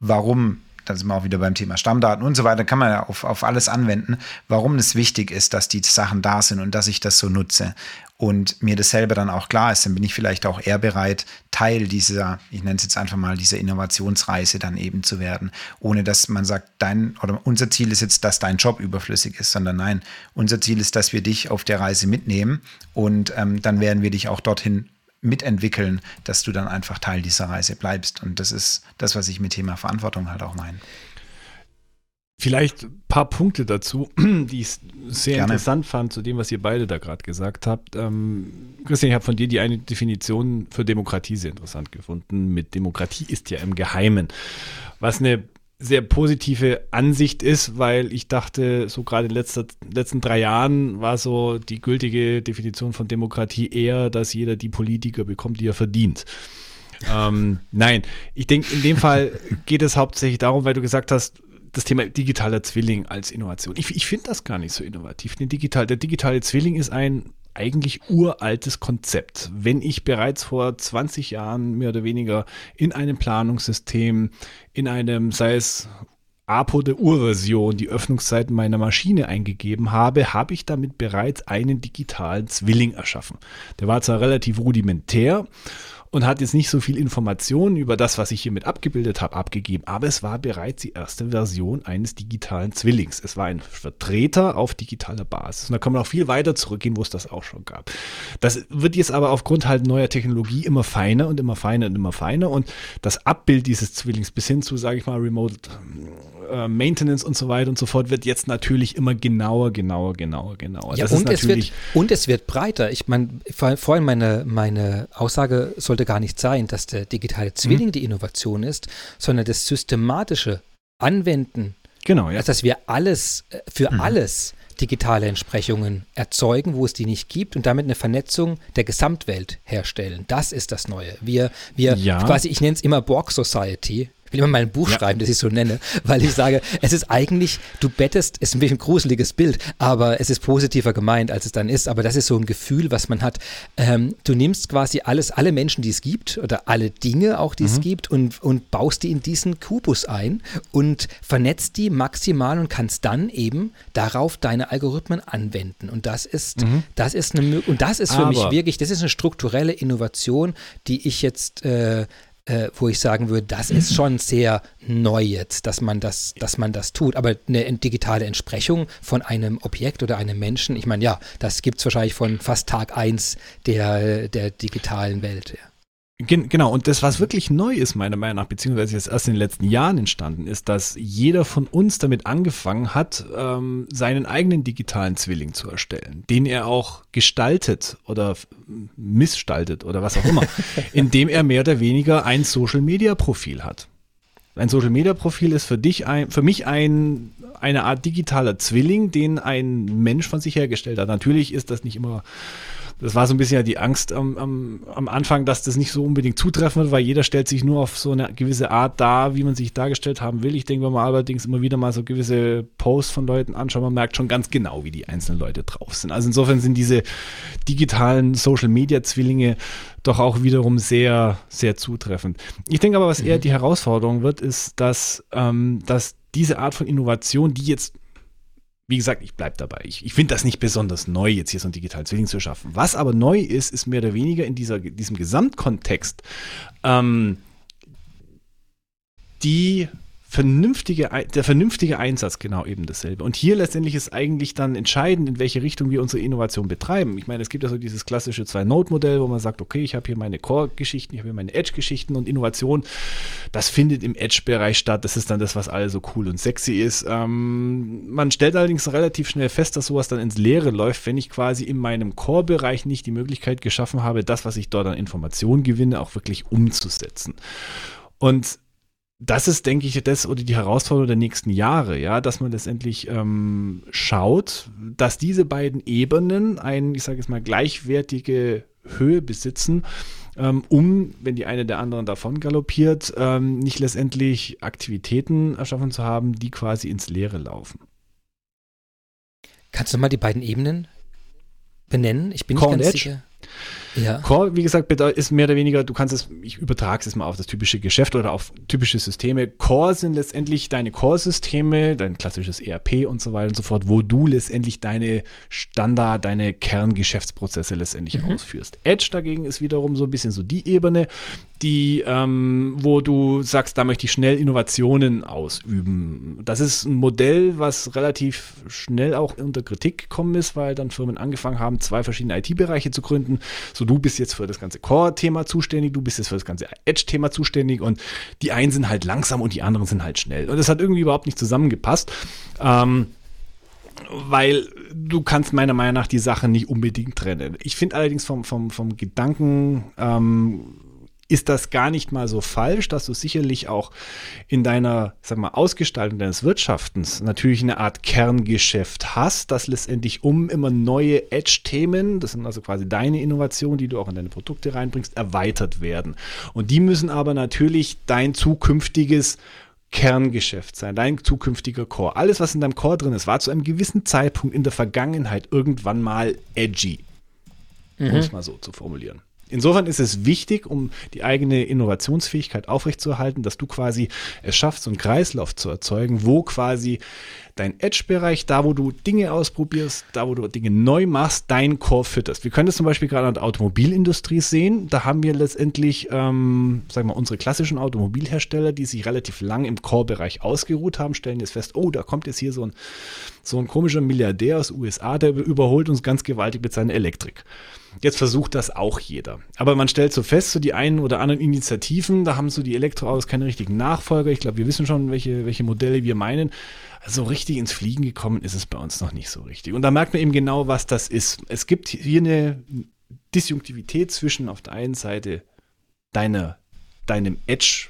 Speaker 3: warum da sind wir auch wieder beim Thema Stammdaten und so weiter, kann man ja auf, auf alles anwenden, warum es wichtig ist, dass die Sachen da sind und dass ich das so nutze. Und mir das selber dann auch klar ist, dann bin ich vielleicht auch eher bereit, Teil dieser, ich nenne es jetzt einfach mal, dieser Innovationsreise dann eben zu werden, ohne dass man sagt, dein oder unser Ziel ist jetzt, dass dein Job überflüssig ist, sondern nein, unser Ziel ist, dass wir dich auf der Reise mitnehmen und ähm, dann werden wir dich auch dorthin mitentwickeln, dass du dann einfach Teil dieser Reise bleibst. Und das ist das, was ich mit Thema Verantwortung halt auch meine.
Speaker 2: Vielleicht ein paar Punkte dazu, die ich sehr Gerne. interessant fand zu dem, was ihr beide da gerade gesagt habt. Ähm, Christian, ich habe von dir die eine Definition für Demokratie sehr interessant gefunden. Mit Demokratie ist ja im Geheimen. Was eine sehr positive Ansicht ist, weil ich dachte, so gerade in den letzten drei Jahren war so die gültige Definition von Demokratie eher, dass jeder die Politiker bekommt, die er verdient. ähm, nein, ich denke, in dem Fall geht es hauptsächlich darum, weil du gesagt hast, das Thema digitaler Zwilling als Innovation. Ich, ich finde das gar nicht so innovativ. Digital, der digitale Zwilling ist ein eigentlich uraltes Konzept. Wenn ich bereits vor 20 Jahren mehr oder weniger in einem Planungssystem, in einem, sei es APO der Urversion, die Öffnungszeiten meiner Maschine eingegeben habe, habe ich damit bereits einen digitalen Zwilling erschaffen. Der war zwar relativ rudimentär und hat jetzt nicht so viel Informationen über das, was ich hiermit abgebildet habe, abgegeben. Aber es war bereits die erste Version eines digitalen Zwillings. Es war ein Vertreter auf digitaler Basis. Und da kann man auch viel weiter zurückgehen, wo es das auch schon gab. Das wird jetzt aber aufgrund halt neuer Technologie immer feiner und immer feiner und immer feiner. Und das Abbild dieses Zwillings bis hin zu, sage ich mal, Remote äh, Maintenance und so weiter und so fort wird jetzt natürlich immer genauer, genauer, genauer, genauer.
Speaker 1: Ja, und, es wird, und es wird breiter. Ich meine, vorhin meine, meine Aussage sollte gar nicht sein, dass der digitale Zwilling mhm. die Innovation ist, sondern das systematische Anwenden.
Speaker 2: Genau, ja.
Speaker 1: Also, dass wir alles, äh, für mhm. alles digitale Entsprechungen erzeugen, wo es die nicht gibt und damit eine Vernetzung der Gesamtwelt herstellen. Das ist das Neue. Wir, wir
Speaker 2: ja.
Speaker 1: quasi, ich nenne es immer Borg Society. Will immer mal ein Buch ja. schreiben, das ich so nenne, weil ich sage, es ist eigentlich, du bettest, ist ein bisschen ein gruseliges Bild, aber es ist positiver gemeint, als es dann ist. Aber das ist so ein Gefühl, was man hat. Ähm, du nimmst quasi alles, alle Menschen, die es gibt, oder alle Dinge auch, die mhm. es gibt, und, und baust die in diesen Kubus ein und vernetzt die maximal und kannst dann eben darauf deine Algorithmen anwenden. Und das ist, mhm. das ist eine und das ist für aber mich wirklich, das ist eine strukturelle Innovation, die ich jetzt äh, äh, wo ich sagen würde, das ist schon sehr neu jetzt, dass man das, dass man das tut. Aber eine digitale Entsprechung von einem Objekt oder einem Menschen, ich meine, ja, das gibt es wahrscheinlich von fast Tag 1 der, der digitalen Welt. Ja.
Speaker 2: Gen genau, und das, was wirklich neu ist, meiner Meinung nach, beziehungsweise jetzt erst in den letzten Jahren entstanden ist, dass jeder von uns damit angefangen hat, ähm, seinen eigenen digitalen Zwilling zu erstellen, den er auch gestaltet oder missgestaltet oder was auch immer, indem er mehr oder weniger ein Social-Media-Profil hat. Ein Social-Media-Profil ist für dich ein, für mich ein, eine Art digitaler Zwilling, den ein Mensch von sich hergestellt hat. Natürlich ist das nicht immer das war so ein bisschen ja die Angst am, am, am Anfang, dass das nicht so unbedingt zutreffen wird, weil jeder stellt sich nur auf so eine gewisse Art dar, wie man sich dargestellt haben will. Ich denke, wenn man allerdings immer wieder mal so gewisse Posts von Leuten anschaut, man merkt schon ganz genau, wie die einzelnen Leute drauf sind. Also insofern sind diese digitalen Social-Media-Zwillinge doch auch wiederum sehr, sehr zutreffend. Ich denke aber, was eher mhm. die Herausforderung wird, ist, dass, ähm, dass diese Art von Innovation, die jetzt wie gesagt, ich bleibe dabei. Ich, ich finde das nicht besonders neu, jetzt hier so einen digitalen Zwilling zu schaffen. Was aber neu ist, ist mehr oder weniger in dieser, diesem Gesamtkontext ähm, die vernünftige, der vernünftige Einsatz genau eben dasselbe. Und hier letztendlich ist eigentlich dann entscheidend, in welche Richtung wir unsere Innovation betreiben. Ich meine, es gibt ja so dieses klassische Zwei-Node-Modell, wo man sagt, okay, ich habe hier meine Core-Geschichten, ich habe hier meine Edge-Geschichten und Innovation, das findet im Edge-Bereich statt. Das ist dann das, was alles so cool und sexy ist. Ähm, man stellt allerdings relativ schnell fest, dass sowas dann ins Leere läuft, wenn ich quasi in meinem Core-Bereich nicht die Möglichkeit geschaffen habe, das, was ich dort an Informationen gewinne, auch wirklich umzusetzen. Und das ist, denke ich, das oder die Herausforderung der nächsten Jahre, ja, dass man letztendlich ähm, schaut, dass diese beiden Ebenen ein, ich sage jetzt mal, gleichwertige Höhe besitzen, ähm, um, wenn die eine der anderen davon galoppiert, ähm, nicht letztendlich Aktivitäten erschaffen zu haben, die quasi ins Leere laufen.
Speaker 1: Kannst du mal die beiden Ebenen benennen? Ich bin Core nicht ganz sicher.
Speaker 2: Ja. Core, wie gesagt, ist mehr oder weniger, du kannst es, ich übertrage es mal auf das typische Geschäft oder auf typische Systeme. Core sind letztendlich deine Core-Systeme, dein klassisches ERP und so weiter und so fort, wo du letztendlich deine Standard, deine Kerngeschäftsprozesse letztendlich mhm. ausführst. Edge dagegen ist wiederum so ein bisschen so die Ebene, die, ähm, wo du sagst, da möchte ich schnell Innovationen ausüben. Das ist ein Modell, was relativ schnell auch unter Kritik gekommen ist, weil dann Firmen angefangen haben, zwei verschiedene IT-Bereiche zu gründen. So, du bist jetzt für das ganze Core-Thema zuständig, du bist jetzt für das ganze Edge-Thema zuständig und die einen sind halt langsam und die anderen sind halt schnell. Und das hat irgendwie überhaupt nicht zusammengepasst. Ähm, weil du kannst meiner Meinung nach die Sachen nicht unbedingt trennen. Ich finde allerdings vom, vom, vom Gedanken ähm, ist das gar nicht mal so falsch, dass du sicherlich auch in deiner, sag mal, Ausgestaltung deines Wirtschaftens natürlich eine Art Kerngeschäft hast, das letztendlich um immer neue Edge-Themen, das sind also quasi deine Innovationen, die du auch in deine Produkte reinbringst, erweitert werden. Und die müssen aber natürlich dein zukünftiges Kerngeschäft sein, dein zukünftiger Core. Alles, was in deinem Core drin ist, war zu einem gewissen Zeitpunkt in der Vergangenheit irgendwann mal edgy. Mhm. Um es mal so zu formulieren. Insofern ist es wichtig, um die eigene Innovationsfähigkeit aufrechtzuerhalten, dass du quasi es schaffst, so einen Kreislauf zu erzeugen, wo quasi dein Edge-Bereich, da wo du Dinge ausprobierst, da wo du Dinge neu machst, dein Core fütterst. Wir können das zum Beispiel gerade an der Automobilindustrie sehen. Da haben wir letztendlich, ähm, sagen wir, unsere klassischen Automobilhersteller, die sich relativ lang im Core-Bereich ausgeruht haben, stellen jetzt fest, oh, da kommt jetzt hier so ein, so ein komischer Milliardär aus USA, der überholt uns ganz gewaltig mit seiner Elektrik. Jetzt versucht das auch jeder. Aber man stellt so fest, so die einen oder anderen Initiativen, da haben so die Elektroautos keine richtigen Nachfolger. Ich glaube, wir wissen schon, welche, welche Modelle wir meinen. So richtig ins Fliegen gekommen ist es bei uns noch nicht so richtig. Und da merkt man eben genau, was das ist. Es gibt hier eine Disjunktivität zwischen auf der einen Seite deiner, deinem Edge,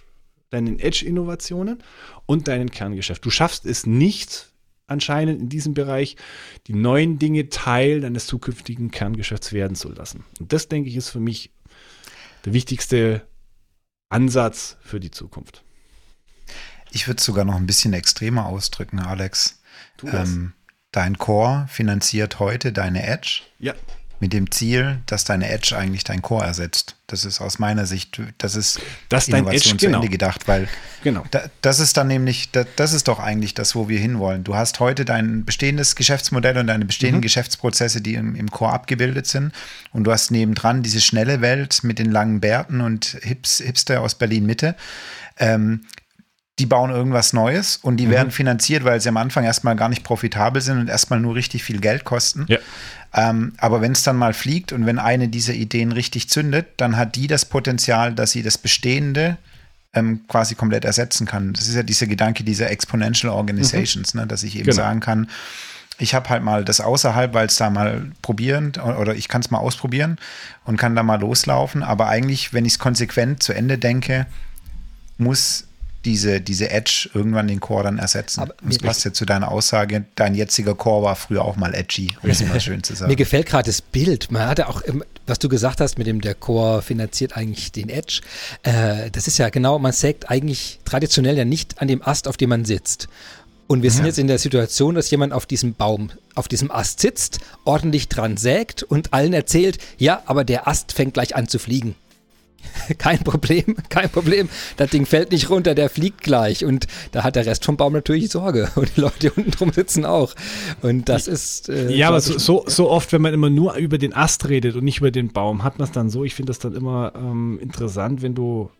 Speaker 2: deinen Edge-Innovationen und deinem Kerngeschäft. Du schaffst es nicht, anscheinend in diesem Bereich die neuen Dinge Teil deines zukünftigen Kerngeschäfts werden zu lassen. Und das, denke ich, ist für mich der wichtigste Ansatz für die Zukunft.
Speaker 3: Ich würde es sogar noch ein bisschen extremer ausdrücken, Alex. Ähm, dein Core finanziert heute deine Edge.
Speaker 2: Ja.
Speaker 3: Mit dem Ziel, dass deine Edge eigentlich dein Core ersetzt. Das ist aus meiner Sicht, das ist
Speaker 2: dass dein Edge,
Speaker 3: zu
Speaker 2: genau.
Speaker 3: Ende gedacht, weil
Speaker 2: genau.
Speaker 3: Da, das ist dann nämlich, da, das ist doch eigentlich das, wo wir hinwollen. Du hast heute dein bestehendes Geschäftsmodell und deine bestehenden mhm. Geschäftsprozesse, die im, im Core abgebildet sind. Und du hast nebendran diese schnelle Welt mit den langen Bärten und Hips, Hipster aus Berlin Mitte. Ähm, die bauen irgendwas Neues und die mhm. werden finanziert, weil sie am Anfang erstmal gar nicht profitabel sind und erstmal nur richtig viel Geld kosten. Ja. Ähm, aber wenn es dann mal fliegt und wenn eine dieser Ideen richtig zündet, dann hat die das Potenzial, dass sie das Bestehende ähm, quasi komplett ersetzen kann. Das ist ja dieser Gedanke dieser Exponential Organizations, mhm. ne, dass ich eben genau. sagen kann, ich habe halt mal das außerhalb, weil es da mal probieren oder ich kann es mal ausprobieren und kann da mal loslaufen. Aber eigentlich, wenn ich es konsequent zu Ende denke, muss diese, diese Edge irgendwann den Core dann ersetzen. Aber das passt ja zu deiner Aussage, dein jetziger Core war früher auch mal edgy, um es mal schön zu sagen.
Speaker 1: Mir gefällt gerade das Bild. Man hatte auch, was du gesagt hast, mit dem der Core finanziert eigentlich den Edge. Äh, das ist ja genau, man sägt eigentlich traditionell ja nicht an dem Ast, auf dem man sitzt. Und wir sind ja. jetzt in der Situation, dass jemand auf diesem Baum, auf diesem Ast sitzt, ordentlich dran sägt und allen erzählt, ja, aber der Ast fängt gleich an zu fliegen. kein Problem, kein Problem. Das Ding fällt nicht runter, der fliegt gleich. Und da hat der Rest vom Baum natürlich Sorge. Und die Leute, die unten drum sitzen auch. Und das ist.
Speaker 2: Äh, ja, aber so, so, so, oft, wenn man immer nur über den Ast redet und nicht über den Baum, hat man es dann so. Ich finde das dann immer ähm, interessant, wenn du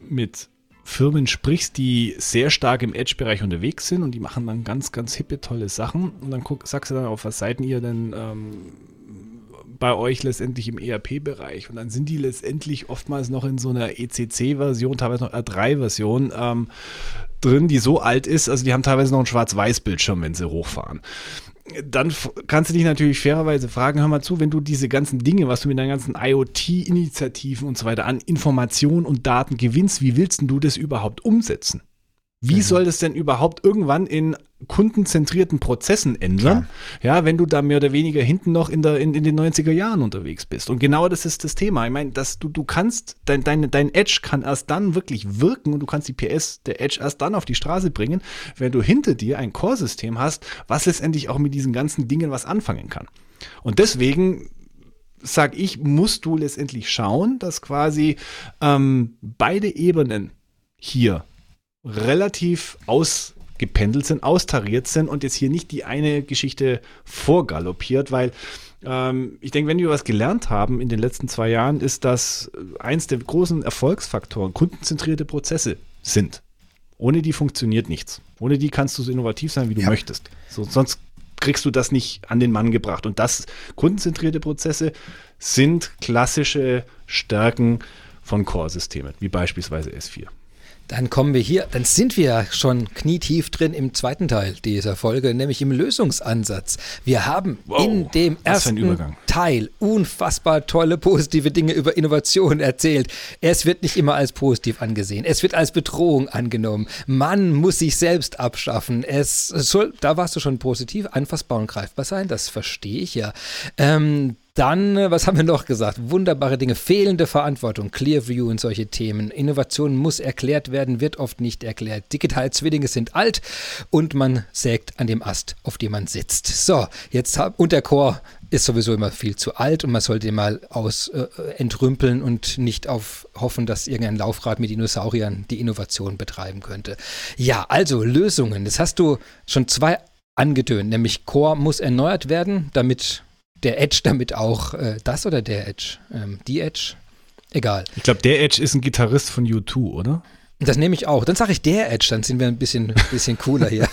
Speaker 2: mit Firmen sprichst, die sehr stark im Edge-Bereich unterwegs sind und die machen dann ganz, ganz hippe, tolle Sachen. Und dann guck, sagst du dann, auf was Seiten ihr denn ähm, bei euch letztendlich im ERP-Bereich. Und dann sind die letztendlich oftmals noch in so einer ECC-Version, teilweise noch R3-Version ähm, drin, die so alt ist. Also die haben teilweise noch einen Schwarz-Weiß-Bildschirm, wenn sie hochfahren dann kannst du dich natürlich fairerweise fragen, hör mal zu, wenn du diese ganzen Dinge, was du mit deinen ganzen IoT-Initiativen und so weiter an Informationen und Daten gewinnst, wie willst du das überhaupt umsetzen? Wie mhm. soll das denn überhaupt irgendwann in kundenzentrierten Prozessen ändern, Klar. ja, wenn du da mehr oder weniger hinten noch in, der, in, in den 90er Jahren unterwegs bist. Und genau das ist das Thema. Ich meine, dass du, du kannst, dein, dein, dein Edge kann erst dann wirklich wirken und du kannst die PS der Edge erst dann auf die Straße bringen, wenn du hinter dir ein Core-System hast, was letztendlich auch mit diesen ganzen Dingen was anfangen kann. Und deswegen sag ich, musst du letztendlich schauen, dass quasi ähm, beide Ebenen hier relativ ausgependelt sind, austariert sind und jetzt hier nicht die eine Geschichte vorgaloppiert, weil ähm, ich denke, wenn wir was gelernt haben in den letzten zwei Jahren, ist, dass eins der großen Erfolgsfaktoren kundenzentrierte Prozesse sind. Ohne die funktioniert nichts. Ohne die kannst du so innovativ sein, wie du ja. möchtest. So, sonst kriegst du das nicht an den Mann gebracht. Und das kundenzentrierte Prozesse sind klassische Stärken von Core-Systemen, wie beispielsweise S4.
Speaker 1: Dann kommen wir hier, dann sind wir schon knietief drin im zweiten Teil dieser Folge, nämlich im Lösungsansatz. Wir haben wow, in dem ersten Teil unfassbar tolle positive Dinge über Innovation erzählt. Es wird nicht immer als positiv angesehen. Es wird als Bedrohung angenommen. Man muss sich selbst abschaffen. Es soll, da warst du schon positiv, anfassbar und greifbar sein. Das verstehe ich ja. Ähm, dann, äh, was haben wir noch gesagt? Wunderbare Dinge, fehlende Verantwortung, Clearview und solche Themen. Innovation muss erklärt werden, wird oft nicht erklärt. Digitale Zwillinge sind alt und man sägt an dem Ast, auf dem man sitzt. So, jetzt und der Chor ist sowieso immer viel zu alt und man sollte ihn mal aus äh, entrümpeln und nicht auf hoffen, dass irgendein Laufrad mit Dinosauriern die Innovation betreiben könnte. Ja, also Lösungen. Das hast du schon zwei angetönt, nämlich Core muss erneuert werden, damit der Edge damit auch äh, das oder der Edge? Ähm, die Edge? Egal.
Speaker 2: Ich glaube, der Edge ist ein Gitarrist von U2, oder?
Speaker 1: Das nehme ich auch. Dann sage ich der Edge, dann sind wir ein bisschen, bisschen cooler hier.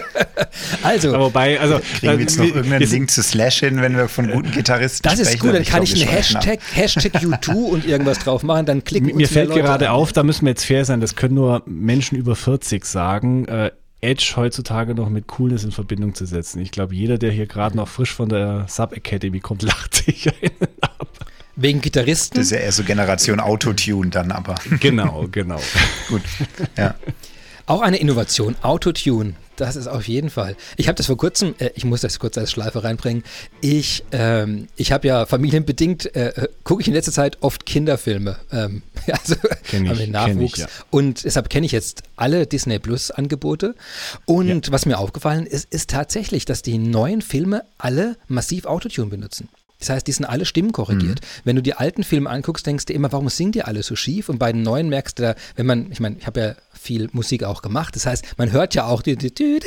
Speaker 2: also. Aber wobei, also.
Speaker 3: Kriegen wir jetzt noch irgendeinen Link zu Slash hin, wenn wir von guten Gitarristen
Speaker 1: das sprechen? Das ist gut, dann kann ich, ich einen Hashtag, Hashtag U2 und irgendwas drauf machen, dann klicken
Speaker 2: Mir fällt gerade auf, da müssen wir jetzt fair sein, das können nur Menschen über 40 sagen. Äh, Edge heutzutage noch mit Coolness in Verbindung zu setzen. Ich glaube, jeder, der hier gerade noch frisch von der Sub Academy kommt, lacht sich einen
Speaker 1: ab. Wegen Gitarristen?
Speaker 3: Das ist ja eher so Generation Autotune dann aber.
Speaker 2: Genau, genau.
Speaker 3: Gut, ja.
Speaker 1: Auch eine Innovation, Autotune. Das ist auf jeden Fall. Ich habe das vor kurzem, äh, ich muss das kurz als Schleife reinbringen. Ich, ähm, ich habe ja familienbedingt, äh, äh gucke ich in letzter Zeit oft Kinderfilme. Ähm, also
Speaker 2: kenn ich,
Speaker 1: Nachwuchs. Ich, ja. Und deshalb kenne ich jetzt alle Disney Plus Angebote. Und ja. was mir aufgefallen ist, ist tatsächlich, dass die neuen Filme alle massiv Autotune benutzen. Das heißt, die sind alle stimmenkorrigiert. Mhm. Wenn du die alten Filme anguckst, denkst du immer, warum singen die alle so schief? Und bei den neuen merkst du da, wenn man, ich meine, ich habe ja viel Musik auch gemacht. Das heißt, man hört ja auch die, die, die,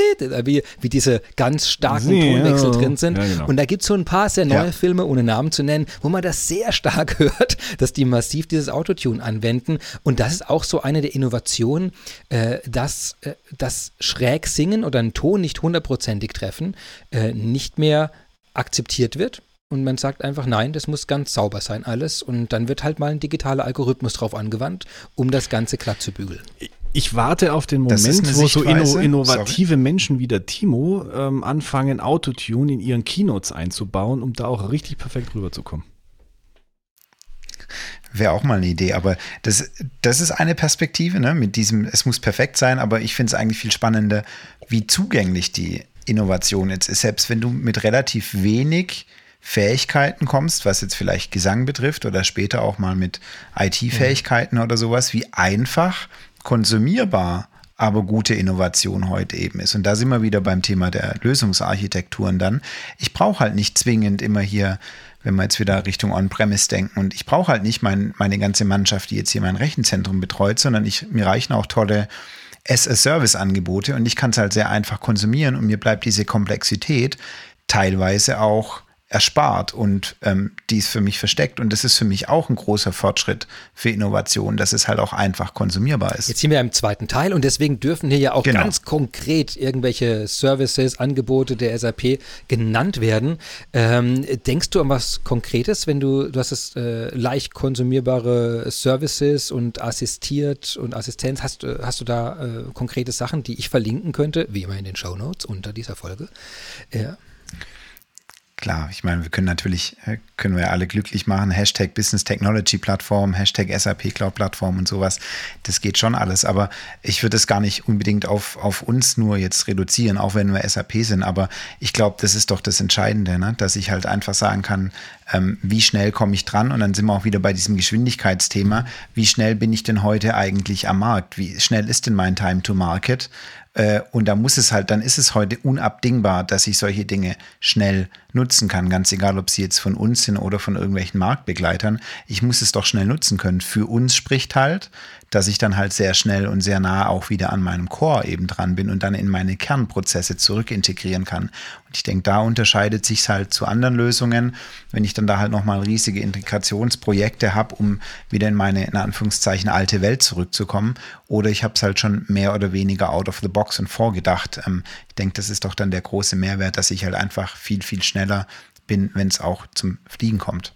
Speaker 1: wie, wie diese ganz starken ja, Tonwechsel drin sind. Ja, genau. Und da gibt es so ein paar sehr neue ja. Filme, ohne Namen zu nennen, wo man das sehr stark hört, dass die massiv dieses Autotune anwenden. Und das ist auch so eine der Innovationen, äh, dass äh, das schräg singen oder einen Ton nicht hundertprozentig treffen, äh, nicht mehr akzeptiert wird und man sagt einfach, nein, das muss ganz sauber sein alles. Und dann wird halt mal ein digitaler Algorithmus drauf angewandt, um das Ganze glatt zu bügeln.
Speaker 2: Ich warte auf den Moment, wo so inno innovative Sorry. Menschen wie der Timo ähm, anfangen, Autotune in ihren Keynotes einzubauen, um da auch richtig perfekt rüberzukommen.
Speaker 3: Wäre auch mal eine Idee, aber das, das ist eine Perspektive, ne? mit diesem, es muss perfekt sein, aber ich finde es eigentlich viel spannender, wie zugänglich die Innovation jetzt ist. Selbst wenn du mit relativ wenig Fähigkeiten kommst, was jetzt vielleicht Gesang betrifft oder später auch mal mit IT-Fähigkeiten mhm. oder sowas, wie einfach konsumierbar aber gute Innovation heute eben ist. Und da sind wir wieder beim Thema der Lösungsarchitekturen dann. Ich brauche halt nicht zwingend immer hier, wenn wir jetzt wieder Richtung On-Premise denken, und ich brauche halt nicht mein, meine ganze Mannschaft, die jetzt hier mein Rechenzentrum betreut, sondern ich, mir reichen auch tolle as-a-Service-Angebote und ich kann es halt sehr einfach konsumieren und mir bleibt diese Komplexität teilweise auch erspart und ähm, die ist für mich versteckt. Und das ist für mich auch ein großer Fortschritt für Innovation, dass es halt auch einfach konsumierbar ist.
Speaker 1: Jetzt sind wir im zweiten Teil und deswegen dürfen hier ja auch genau. ganz konkret irgendwelche Services, Angebote der SAP genannt werden. Ähm, denkst du an was Konkretes, wenn du, du hast es äh, leicht konsumierbare Services und assistiert und Assistenz, hast, äh, hast du da äh, konkrete Sachen, die ich verlinken könnte, wie immer in den Show Notes unter dieser Folge? Ja.
Speaker 3: Klar, ich meine, wir können natürlich, äh, können wir alle glücklich machen. Hashtag Business Technology Plattform, Hashtag SAP Cloud Plattform und sowas. Das geht schon alles. Aber ich würde es gar nicht unbedingt auf, auf uns nur jetzt reduzieren, auch wenn wir SAP sind. Aber ich glaube, das ist doch das Entscheidende, ne? dass ich halt einfach sagen kann, ähm, wie schnell komme ich dran? Und dann sind wir auch wieder bei diesem Geschwindigkeitsthema. Wie schnell bin ich denn heute eigentlich am Markt? Wie schnell ist denn mein Time to Market? Äh, und da muss es halt, dann ist es heute unabdingbar, dass ich solche Dinge schnell nutzen kann, ganz egal, ob sie jetzt von uns sind oder von irgendwelchen Marktbegleitern. Ich muss es doch schnell nutzen können. Für uns spricht halt, dass ich dann halt sehr schnell und sehr nah auch wieder an meinem Core eben dran bin und dann in meine Kernprozesse zurück integrieren kann. Und ich denke, da unterscheidet sich halt zu anderen Lösungen, wenn ich dann da halt nochmal riesige Integrationsprojekte habe, um wieder in meine, in Anführungszeichen, alte Welt zurückzukommen. Oder ich habe es halt schon mehr oder weniger out of the box und vorgedacht. Denke, das ist doch dann der große Mehrwert, dass ich halt einfach viel, viel schneller bin, wenn es auch zum Fliegen kommt.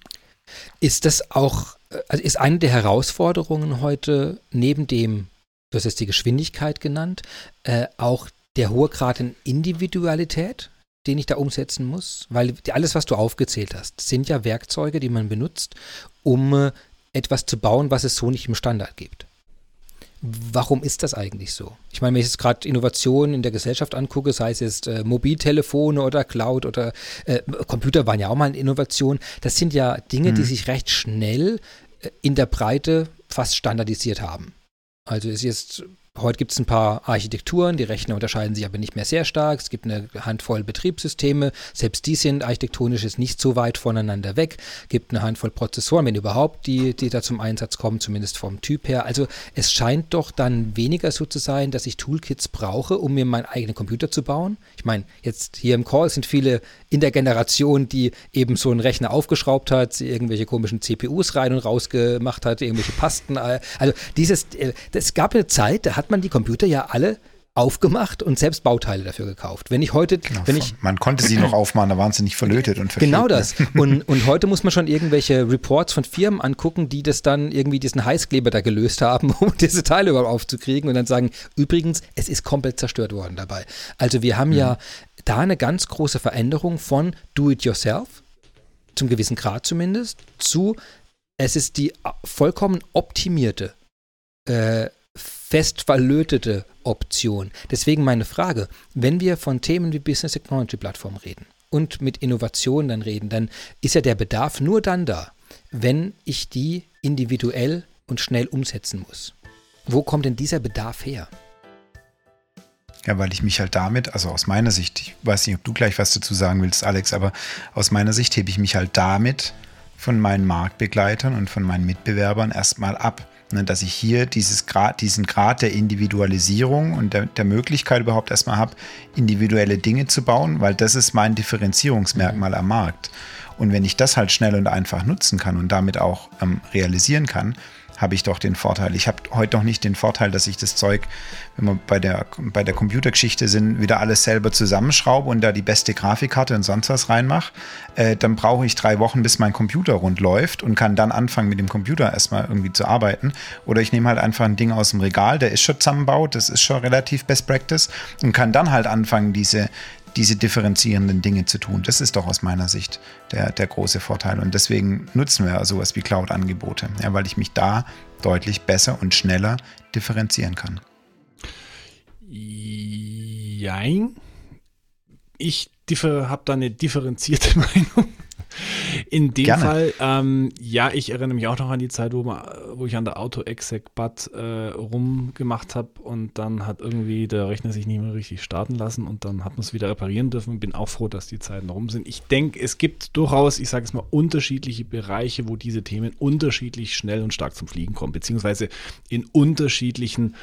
Speaker 1: Ist das auch also ist eine der Herausforderungen heute neben dem, du hast jetzt die Geschwindigkeit genannt, äh, auch der hohe Grad an Individualität, den ich da umsetzen muss? Weil alles, was du aufgezählt hast, sind ja Werkzeuge, die man benutzt, um äh, etwas zu bauen, was es so nicht im Standard gibt. Warum ist das eigentlich so? Ich meine, wenn ich jetzt gerade Innovationen in der Gesellschaft angucke, sei es jetzt äh, Mobiltelefone oder Cloud oder äh, Computer waren ja auch mal eine Innovation, das sind ja Dinge, mhm. die sich recht schnell in der Breite fast standardisiert haben. Also es ist jetzt Heute gibt es ein paar Architekturen, die Rechner unterscheiden sich aber nicht mehr sehr stark. Es gibt eine Handvoll Betriebssysteme, selbst die sind architektonisch jetzt nicht so weit voneinander weg. Es gibt eine Handvoll Prozessoren, wenn überhaupt, die, die da zum Einsatz kommen, zumindest vom Typ her. Also es scheint doch dann weniger so zu sein, dass ich Toolkits brauche, um mir meinen eigenen Computer zu bauen. Ich meine, jetzt hier im Call sind viele in der Generation, die eben so einen Rechner aufgeschraubt hat, irgendwelche komischen CPUs rein und raus gemacht hat, irgendwelche Pasten. Also dieses, es äh, gab eine Zeit, da hat man die Computer ja alle aufgemacht und selbst Bauteile dafür gekauft. Wenn ich heute,
Speaker 3: genau,
Speaker 1: wenn ich
Speaker 3: man konnte sie noch aufmachen, da waren sie nicht verlötet und
Speaker 1: verklebt. Genau das. Und, und heute muss man schon irgendwelche Reports von Firmen angucken, die das dann irgendwie diesen Heißkleber da gelöst haben, um diese Teile überhaupt aufzukriegen und dann sagen, übrigens, es ist komplett zerstört worden dabei. Also wir haben mhm. ja da eine ganz große Veränderung von Do-it-yourself, zum gewissen Grad zumindest, zu es ist die vollkommen optimierte äh, fest verlötete Option. Deswegen meine Frage, wenn wir von Themen wie Business Technology Plattform reden und mit Innovation dann reden, dann ist ja der Bedarf nur dann da, wenn ich die individuell und schnell umsetzen muss. Wo kommt denn dieser Bedarf her?
Speaker 3: Ja, weil ich mich halt damit, also aus meiner Sicht, ich weiß nicht, ob du gleich was dazu sagen willst, Alex, aber aus meiner Sicht hebe ich mich halt damit von meinen Marktbegleitern und von meinen Mitbewerbern erstmal ab. Ne, dass ich hier dieses Grad, diesen Grad der Individualisierung und der, der Möglichkeit überhaupt erstmal habe, individuelle Dinge zu bauen, weil das ist mein Differenzierungsmerkmal am Markt. Und wenn ich das halt schnell und einfach nutzen kann und damit auch ähm, realisieren kann, habe ich doch den Vorteil. Ich habe heute noch nicht den Vorteil, dass ich das Zeug, wenn wir bei der, bei der Computergeschichte sind, wieder alles selber zusammenschraube und da die beste Grafikkarte und sonst was reinmache. Äh, dann brauche ich drei Wochen, bis mein Computer rund läuft und kann dann anfangen, mit dem Computer erstmal irgendwie zu arbeiten. Oder ich nehme halt einfach ein Ding aus dem Regal, der ist schon zusammenbaut, das ist schon relativ Best Practice und kann dann halt anfangen, diese, diese differenzierenden Dinge zu tun. Das ist doch aus meiner Sicht der, der große Vorteil. Und deswegen nutzen wir sowas wie Cloud-Angebote, ja, weil ich mich da deutlich besser und schneller differenzieren kann.
Speaker 2: Jein. Ich habe da eine differenzierte Meinung. In dem Gerne. Fall, ähm, ja, ich erinnere mich auch noch an die Zeit, wo, man, wo ich an der Auto-Exec-Bud äh, rumgemacht habe und dann hat irgendwie der Rechner sich nicht mehr richtig starten lassen und dann hat man es wieder reparieren dürfen. Bin auch froh, dass die Zeiten rum sind. Ich denke, es gibt durchaus, ich sage es mal, unterschiedliche Bereiche, wo diese Themen unterschiedlich schnell und stark zum Fliegen kommen, beziehungsweise in unterschiedlichen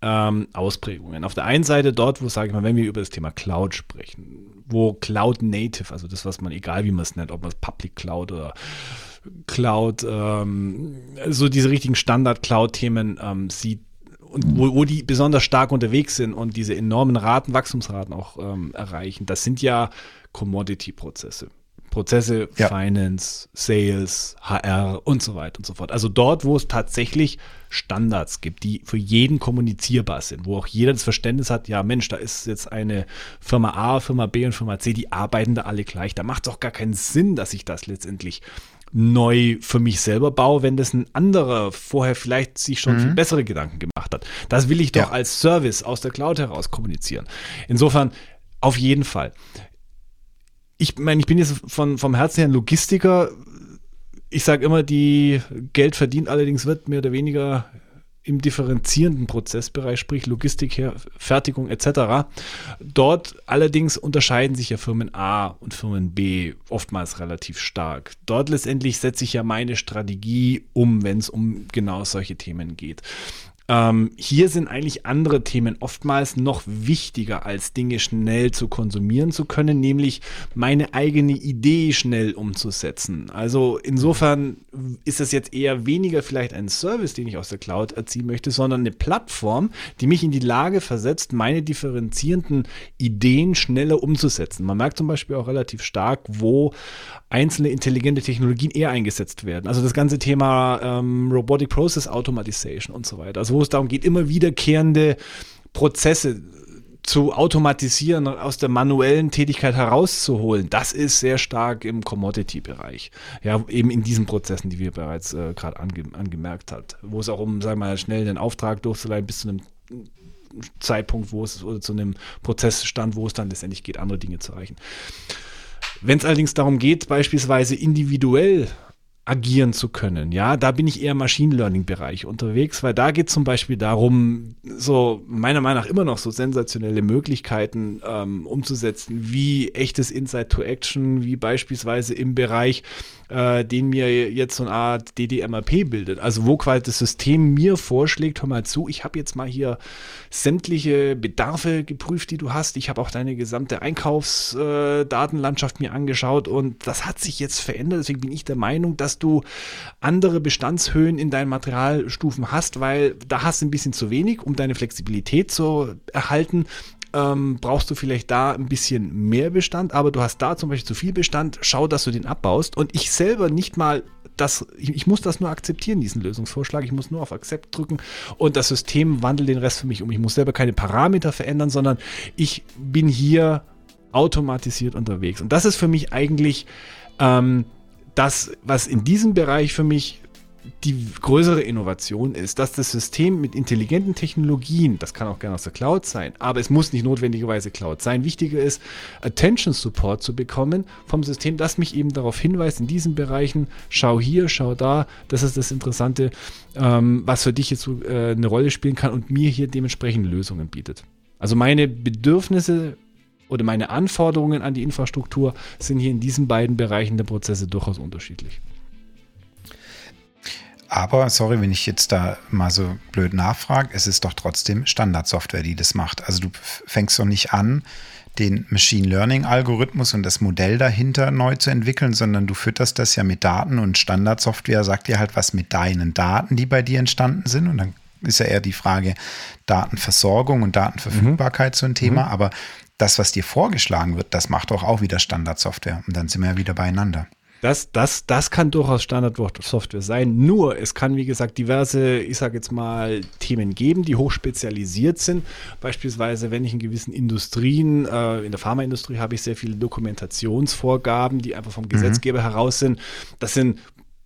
Speaker 2: ähm, Ausprägungen. Auf der einen Seite dort, wo, sage ich mal, wenn wir über das Thema Cloud sprechen, wo Cloud Native, also das, was man, egal wie man es nennt, ob man es Public Cloud oder Cloud, ähm, so diese richtigen Standard-Cloud-Themen ähm, sieht, und wo, wo, die besonders stark unterwegs sind und diese enormen Raten, Wachstumsraten auch ähm, erreichen, das sind ja Commodity-Prozesse. Prozesse, ja. Finance, Sales, HR und so weiter und so fort. Also dort, wo es tatsächlich Standards gibt, die für jeden kommunizierbar sind, wo auch jeder das Verständnis hat, ja Mensch, da ist jetzt eine Firma A, Firma B und Firma C, die arbeiten da alle gleich. Da macht es auch gar keinen Sinn, dass ich das letztendlich neu für mich selber baue, wenn das ein anderer vorher vielleicht sich schon mhm. viel bessere Gedanken gemacht hat. Das will ich doch ja. als Service aus der Cloud heraus kommunizieren. Insofern auf jeden Fall ich meine, ich bin jetzt von, vom Herzen her ein Logistiker. Ich sage immer, die Geld verdient allerdings wird mehr oder weniger im differenzierenden Prozessbereich, sprich Logistik, Fertigung etc. Dort allerdings unterscheiden sich ja Firmen A und Firmen B oftmals relativ stark. Dort letztendlich setze ich ja meine Strategie um, wenn es um genau solche Themen geht. Ähm, hier sind eigentlich andere Themen oftmals noch wichtiger, als Dinge schnell zu konsumieren zu können, nämlich meine eigene Idee schnell umzusetzen. Also insofern ist das jetzt eher weniger vielleicht ein Service, den ich aus der Cloud erziehen möchte, sondern eine Plattform, die mich in die Lage versetzt, meine differenzierenden Ideen schneller umzusetzen. Man merkt zum Beispiel auch relativ stark, wo einzelne intelligente Technologien eher eingesetzt werden. Also das ganze Thema ähm, Robotic Process Automatization und so weiter. Also wo es darum geht, immer wiederkehrende Prozesse zu automatisieren, aus der manuellen Tätigkeit herauszuholen, das ist sehr stark im Commodity-Bereich. Ja, eben in diesen Prozessen, die wir bereits äh, gerade ange angemerkt hat, wo es auch um, sagen wir mal, schnell den Auftrag durchzuleiten bis zu einem Zeitpunkt, wo es oder zu einem Prozessstand, wo es dann letztendlich geht, andere Dinge zu erreichen. Wenn es allerdings darum geht, beispielsweise individuell agieren zu können. Ja, da bin ich eher im Machine Learning Bereich unterwegs, weil da geht es zum Beispiel darum, so meiner Meinung nach immer noch so sensationelle Möglichkeiten ähm, umzusetzen, wie echtes Insight to Action, wie beispielsweise im Bereich äh, den mir jetzt so eine Art DDMRP bildet. Also wo quasi das System mir vorschlägt, hör mal zu, ich habe jetzt mal hier sämtliche Bedarfe geprüft, die du hast. Ich habe auch deine gesamte Einkaufsdatenlandschaft mir angeschaut und das hat sich jetzt verändert. Deswegen bin ich der Meinung, dass du andere Bestandshöhen in deinen Materialstufen hast, weil da hast du ein bisschen zu wenig, um deine Flexibilität zu erhalten ähm, brauchst du vielleicht da ein bisschen mehr Bestand, aber du hast da zum Beispiel zu viel Bestand, schau, dass du den abbaust. Und ich selber nicht mal das, ich, ich, muss das nur akzeptieren, diesen Lösungsvorschlag. Ich muss nur auf Accept drücken und das System wandelt den Rest für mich um. Ich muss selber keine Parameter verändern, sondern ich bin hier automatisiert unterwegs. Und das ist für mich eigentlich ähm, das, was in diesem Bereich für mich die größere Innovation ist, dass das System mit intelligenten Technologien, das kann auch gerne aus der Cloud sein, aber es muss nicht notwendigerweise Cloud sein. Wichtiger ist, Attention Support zu bekommen vom System, das mich eben darauf hinweist, in diesen Bereichen, schau hier, schau da, das ist das Interessante, ähm, was für dich jetzt äh, eine Rolle spielen kann und mir hier dementsprechend Lösungen bietet. Also meine Bedürfnisse oder meine Anforderungen an die Infrastruktur sind hier in diesen beiden Bereichen der Prozesse durchaus unterschiedlich.
Speaker 3: Aber, sorry, wenn ich jetzt da mal so blöd nachfrage, es ist doch trotzdem Standardsoftware, die das macht. Also du fängst doch nicht an, den Machine Learning Algorithmus und das Modell dahinter neu zu entwickeln, sondern du fütterst das ja mit Daten und Standardsoftware sagt dir halt was mit deinen Daten, die bei dir entstanden sind. Und dann ist ja eher die Frage Datenversorgung und Datenverfügbarkeit mhm. so ein Thema. Mhm. Aber das, was dir vorgeschlagen wird, das macht doch auch wieder Standardsoftware. Und dann sind wir ja wieder beieinander.
Speaker 2: Das, das, das kann durchaus Standardsoftware sein. Nur, es kann, wie gesagt, diverse, ich sage jetzt mal, Themen geben, die hochspezialisiert sind. Beispielsweise, wenn ich in gewissen Industrien, äh, in der Pharmaindustrie habe ich sehr viele Dokumentationsvorgaben, die einfach vom mhm. Gesetzgeber heraus sind. Das sind,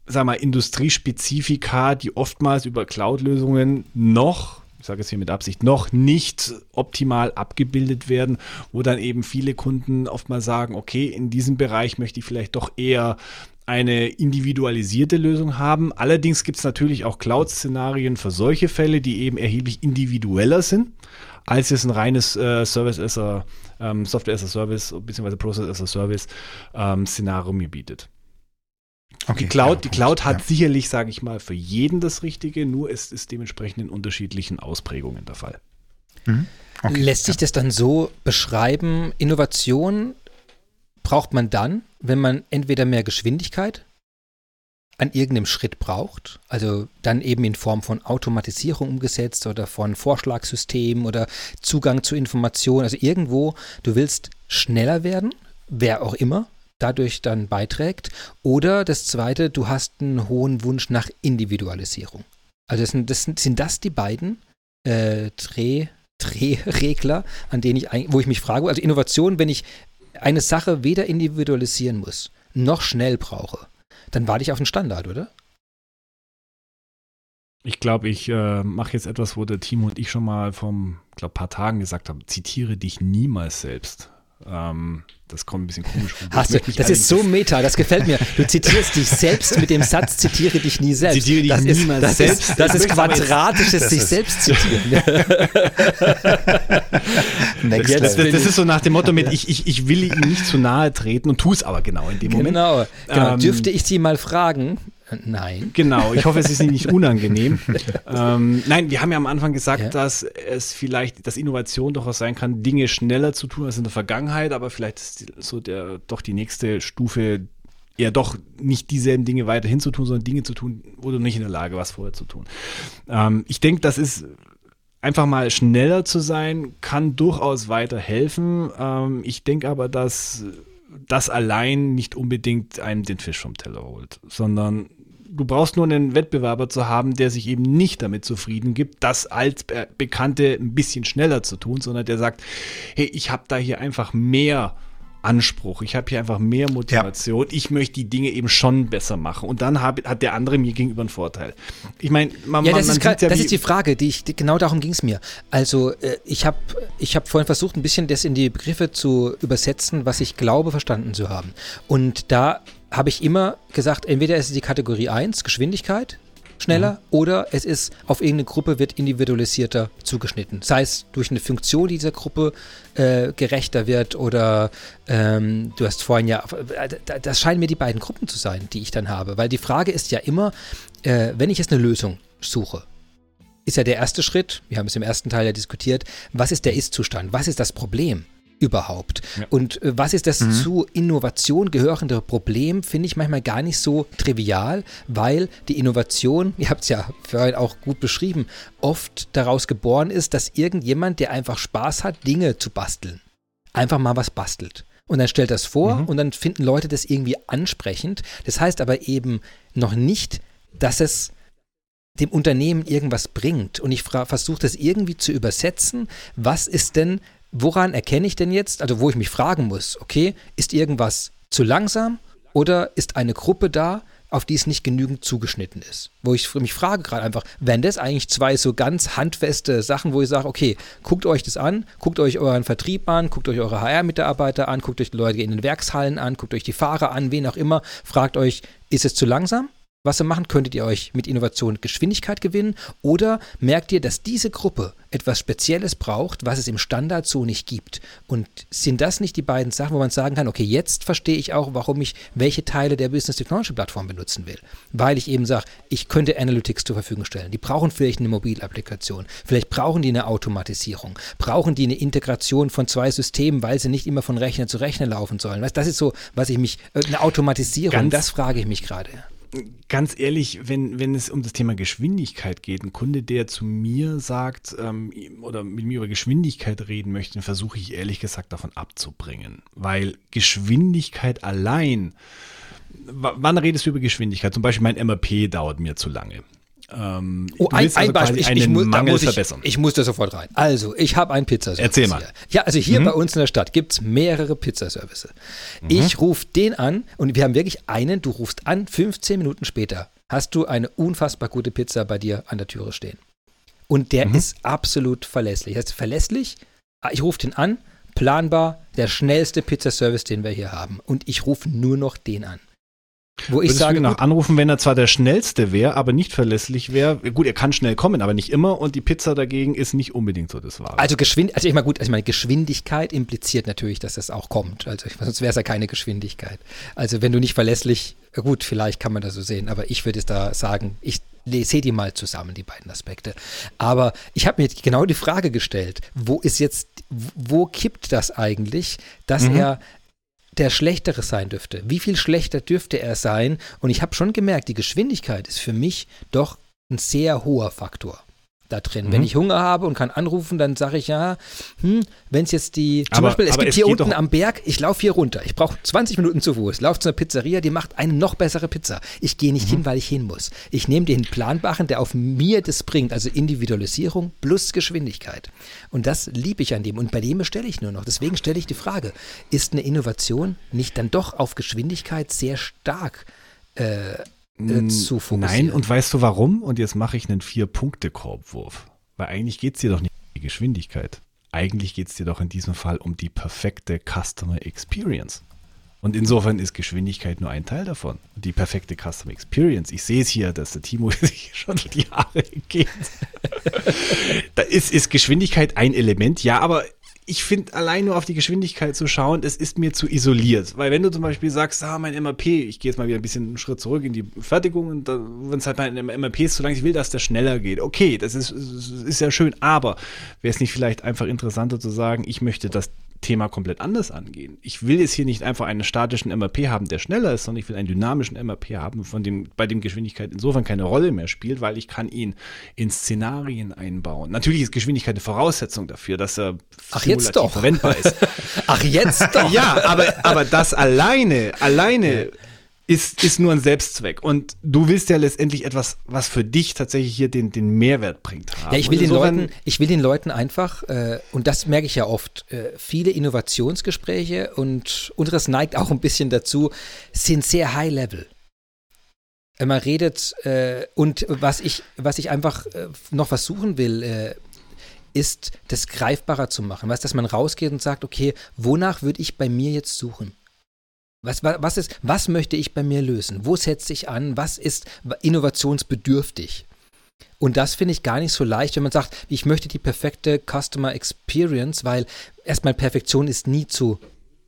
Speaker 2: sag mal, Industriespezifika, die oftmals über Cloud-Lösungen noch ich sage es hier mit Absicht, noch nicht optimal abgebildet werden, wo dann eben viele Kunden oft mal sagen, okay, in diesem Bereich möchte ich vielleicht doch eher eine individualisierte Lösung haben. Allerdings gibt es natürlich auch Cloud-Szenarien für solche Fälle, die eben erheblich individueller sind, als es ein reines äh, Service as a, ähm, Software as a Service bzw. Process as a Service ähm, Szenario mir bietet. Okay, die Cloud, ja, die Cloud hat ja. sicherlich, sage ich mal, für jeden das Richtige, nur es ist dementsprechend in unterschiedlichen Ausprägungen der Fall.
Speaker 1: Mhm. Okay, Lässt sich das dann so beschreiben, Innovation braucht man dann, wenn man entweder mehr Geschwindigkeit an irgendeinem Schritt braucht, also dann eben in Form von Automatisierung umgesetzt oder von Vorschlagssystemen oder Zugang zu Informationen, also irgendwo, du willst schneller werden, wer auch immer, dadurch dann beiträgt. Oder das Zweite, du hast einen hohen Wunsch nach Individualisierung. Also das sind das, sind das die beiden äh, Dreh, Drehregler, an denen ich, wo ich mich frage, also Innovation, wenn ich eine Sache weder individualisieren muss, noch schnell brauche, dann warte ich auf einen Standard, oder?
Speaker 2: Ich glaube, ich äh, mache jetzt etwas, wo der Timo und ich schon mal vor ein paar Tagen gesagt haben, zitiere dich niemals selbst. Ähm, das kommt ein bisschen komisch
Speaker 1: vor. Hast du, das ist so meta, das gefällt mir. Du zitierst dich selbst mit dem Satz, zitiere dich nie selbst. Zitiere dich das niemals ist, das selbst. Ist, das ist quadratisches sich selbst zitieren.
Speaker 2: Next das, das, das, ist so nach dem Motto mit, ich, ich, ich will ihm nicht zu nahe treten und tu es aber genau in dem Moment.
Speaker 1: Genau, genau. Ähm, Dürfte ich Sie mal fragen, Nein.
Speaker 2: Genau, ich hoffe, es ist Ihnen nicht unangenehm. ähm, nein, wir haben ja am Anfang gesagt, ja. dass es vielleicht, dass Innovation durchaus sein kann, Dinge schneller zu tun als in der Vergangenheit, aber vielleicht ist so der, doch die nächste Stufe eher doch nicht dieselben Dinge weiterhin zu tun, sondern Dinge zu tun, wo du nicht in der Lage warst, vorher zu tun. Ähm, ich denke, das ist einfach mal schneller zu sein, kann durchaus weiterhelfen. Ähm, ich denke aber, dass das allein nicht unbedingt einem den Fisch vom Teller holt, sondern du brauchst nur einen Wettbewerber zu haben, der sich eben nicht damit zufrieden gibt, das als Bekannte ein bisschen schneller zu tun, sondern der sagt, hey, ich habe da hier einfach mehr Anspruch, ich habe hier einfach mehr Motivation, ja. ich möchte die Dinge eben schon besser machen und dann hab, hat der andere mir gegenüber einen Vorteil. Ich meine,
Speaker 1: man, ja, das, man, man ist, ja das ist die Frage, die ich, genau darum ging es mir. Also äh, ich habe ich hab vorhin versucht, ein bisschen das in die Begriffe zu übersetzen, was ich glaube verstanden zu haben. Und da habe ich immer gesagt, entweder ist es die Kategorie 1, Geschwindigkeit, schneller mhm. oder es ist auf irgendeine Gruppe wird individualisierter zugeschnitten. Sei es durch eine Funktion, die dieser Gruppe äh, gerechter wird oder ähm, du hast vorhin ja, äh, das scheinen mir die beiden Gruppen zu sein, die ich dann habe. Weil die Frage ist ja immer, äh, wenn ich jetzt eine Lösung suche, ist ja der erste Schritt, wir haben es im ersten Teil ja diskutiert, was ist der Ist-Zustand? Was ist das Problem? Überhaupt? Ja. Und äh, was ist das mhm. zu Innovation gehörende Problem, finde ich manchmal gar nicht so trivial, weil die Innovation, ihr habt es ja vorhin auch gut beschrieben, oft daraus geboren ist, dass irgendjemand, der einfach Spaß hat, Dinge zu basteln, einfach mal was bastelt. Und dann stellt das vor mhm. und dann finden Leute das irgendwie ansprechend. Das heißt aber eben noch nicht, dass es dem Unternehmen irgendwas bringt. Und ich versuche das irgendwie zu übersetzen. Was ist denn woran erkenne ich denn jetzt, also wo ich mich fragen muss, okay, ist irgendwas zu langsam oder ist eine Gruppe da, auf die es nicht genügend zugeschnitten ist. Wo ich mich frage gerade einfach, wenn das eigentlich zwei so ganz handfeste Sachen, wo ich sage, okay, guckt euch das an, guckt euch euren Vertrieb an, guckt euch eure HR-Mitarbeiter an, guckt euch die Leute in den Werkshallen an, guckt euch die Fahrer an, wen auch immer, fragt euch, ist es zu langsam? Was ihr machen, könntet ihr euch mit Innovation Geschwindigkeit gewinnen oder merkt ihr, dass diese Gruppe etwas Spezielles braucht, was es im Standard so nicht gibt? Und sind das nicht die beiden Sachen, wo man sagen kann, okay, jetzt verstehe ich auch, warum ich welche Teile der Business Technology Plattform benutzen will? Weil ich eben sage, ich könnte Analytics zur Verfügung stellen. Die brauchen vielleicht eine Mobilapplikation, vielleicht brauchen die eine Automatisierung, brauchen die eine Integration von zwei Systemen, weil sie nicht immer von Rechner zu Rechner laufen sollen. Das ist so, was ich mich, äh, eine Automatisierung,
Speaker 2: Ganz
Speaker 1: das frage ich mich gerade
Speaker 2: ganz ehrlich, wenn, wenn es um das Thema Geschwindigkeit geht, ein Kunde, der zu mir sagt ähm, oder mit mir über Geschwindigkeit reden möchte, versuche ich ehrlich gesagt davon abzubringen. Weil Geschwindigkeit allein, wann redest du über Geschwindigkeit? Zum Beispiel mein MRP dauert mir zu lange.
Speaker 1: Ähm, oh, ein, also ein Beispiel. Ich, muss, muss ich, ich, muss da sofort rein. Also, ich habe einen Pizzaservice.
Speaker 2: Erzähl mal.
Speaker 1: Hier. Ja, also hier mhm. bei uns in der Stadt gibt es mehrere Pizzaservice. Mhm. Ich rufe den an und wir haben wirklich einen, du rufst an, 15 Minuten später hast du eine unfassbar gute Pizza bei dir an der Türe stehen. Und der mhm. ist absolut verlässlich. Das heißt, verlässlich, ah, ich rufe den an, planbar, der schnellste Pizzaservice, den wir hier haben. Und ich rufe nur noch den an.
Speaker 2: Wo ich Würdest sage, du ihn auch anrufen, wenn er zwar der schnellste wäre, aber nicht verlässlich wäre. Gut, er kann schnell kommen, aber nicht immer. Und die Pizza dagegen ist nicht unbedingt so das Wahre.
Speaker 1: Also, Geschwind also ich meine, gut, also ich meine, Geschwindigkeit impliziert natürlich, dass das auch kommt. Also sonst wäre es ja keine Geschwindigkeit. Also wenn du nicht verlässlich, gut, vielleicht kann man das so sehen, aber ich würde es da sagen, ich sehe die mal zusammen, die beiden Aspekte. Aber ich habe mir genau die Frage gestellt, wo ist jetzt, wo kippt das eigentlich, dass mhm. er der Schlechtere sein dürfte. Wie viel schlechter dürfte er sein? Und ich habe schon gemerkt, die Geschwindigkeit ist für mich doch ein sehr hoher Faktor da drin. Mhm. Wenn ich Hunger habe und kann anrufen, dann sage ich ja, hm, wenn es jetzt die, zum aber, Beispiel, es gibt es hier unten am Berg, ich laufe hier runter, ich brauche 20 Minuten zu Fuß, laufe zu einer Pizzeria, die macht eine noch bessere Pizza. Ich gehe nicht mhm. hin, weil ich hin muss. Ich nehme den Planbaren, der auf mir das bringt, also Individualisierung plus Geschwindigkeit. Und das liebe ich an dem. Und bei dem bestelle ich nur noch. Deswegen stelle ich die Frage, ist eine Innovation nicht dann doch auf Geschwindigkeit sehr stark äh, äh, zu fokussieren.
Speaker 2: Nein, und weißt du warum? Und jetzt mache ich einen Vier-Punkte-Korbwurf. Weil eigentlich geht es dir doch nicht um die Geschwindigkeit. Eigentlich geht es dir doch in diesem Fall um die perfekte Customer Experience. Und insofern ist Geschwindigkeit nur ein Teil davon. Die perfekte Customer Experience. Ich sehe es hier, dass der Timo sich schon die Haare geht. da ist, ist Geschwindigkeit ein Element, ja, aber ich finde, allein nur auf die Geschwindigkeit zu schauen, es ist mir zu isoliert. Weil wenn du zum Beispiel sagst, ah, mein MAP, ich gehe jetzt mal wieder ein bisschen einen Schritt zurück in die Fertigung und wenn es halt mein MAP ist zu lang, ich will, dass der schneller geht. Okay, das ist, ist ja schön, aber wäre es nicht vielleicht einfach interessanter zu sagen, ich möchte, dass Thema komplett anders angehen. Ich will jetzt hier nicht einfach einen statischen MRP haben, der schneller ist, sondern ich will einen dynamischen MRP haben, von dem, bei dem Geschwindigkeit insofern keine Rolle mehr spielt, weil ich kann ihn in Szenarien einbauen. Natürlich ist Geschwindigkeit eine Voraussetzung dafür, dass er
Speaker 1: Ach, jetzt doch.
Speaker 2: verwendbar ist.
Speaker 1: Ach, jetzt doch.
Speaker 2: ja, aber, aber das alleine, alleine ist, ist nur ein Selbstzweck. Und du willst ja letztendlich etwas, was für dich tatsächlich hier den, den Mehrwert bringt.
Speaker 1: Haben. Ja, ich will, den Leuten, ich will den Leuten einfach, äh, und das merke ich ja oft, äh, viele Innovationsgespräche und unseres neigt auch ein bisschen dazu, sind sehr high level. Man redet, äh, und was ich, was ich einfach äh, noch versuchen will, äh, ist, das greifbarer zu machen. Weißt, dass man rausgeht und sagt, okay, wonach würde ich bei mir jetzt suchen? Was, was, ist, was möchte ich bei mir lösen? Wo setze ich an? Was ist innovationsbedürftig? Und das finde ich gar nicht so leicht, wenn man sagt, ich möchte die perfekte Customer Experience, weil erstmal Perfektion ist nie zu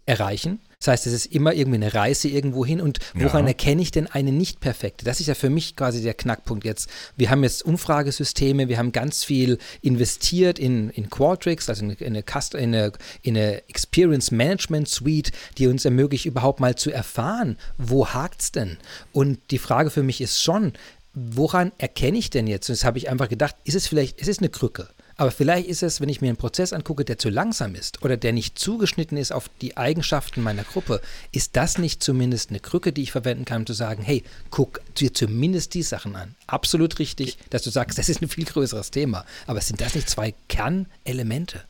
Speaker 1: erreichen. Das heißt, es ist immer irgendwie eine Reise irgendwo hin. Und woran ja. erkenne ich denn eine nicht perfekte? Das ist ja für mich quasi der Knackpunkt jetzt. Wir haben jetzt Umfragesysteme, wir haben ganz viel investiert in, in Qualtrics, also in eine, in, eine, in eine Experience Management Suite, die uns ermöglicht, überhaupt mal zu erfahren, wo hakt es denn? Und die Frage für mich ist schon, woran erkenne ich denn jetzt? Und das habe ich einfach gedacht, ist es vielleicht, ist es eine Krücke? Aber vielleicht ist es, wenn ich mir einen Prozess angucke, der zu langsam ist oder der nicht zugeschnitten ist auf die Eigenschaften meiner Gruppe, ist das nicht zumindest eine Krücke, die ich verwenden kann, um zu sagen, hey, guck dir zumindest die Sachen an. Absolut richtig, dass du sagst, das ist ein viel größeres Thema. Aber sind das nicht zwei Kernelemente?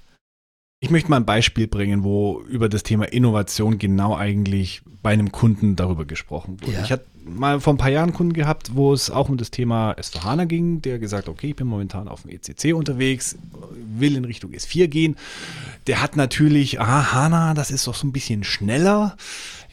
Speaker 2: Ich möchte mal ein Beispiel bringen, wo über das Thema Innovation genau eigentlich bei einem Kunden darüber gesprochen wurde. Ja. Ich hatte mal vor ein paar Jahren einen Kunden gehabt, wo es auch um das Thema S4HANA ging, der gesagt, okay, ich bin momentan auf dem ECC unterwegs, will in Richtung S4 gehen. Der hat natürlich, aha, HANA, das ist doch so ein bisschen schneller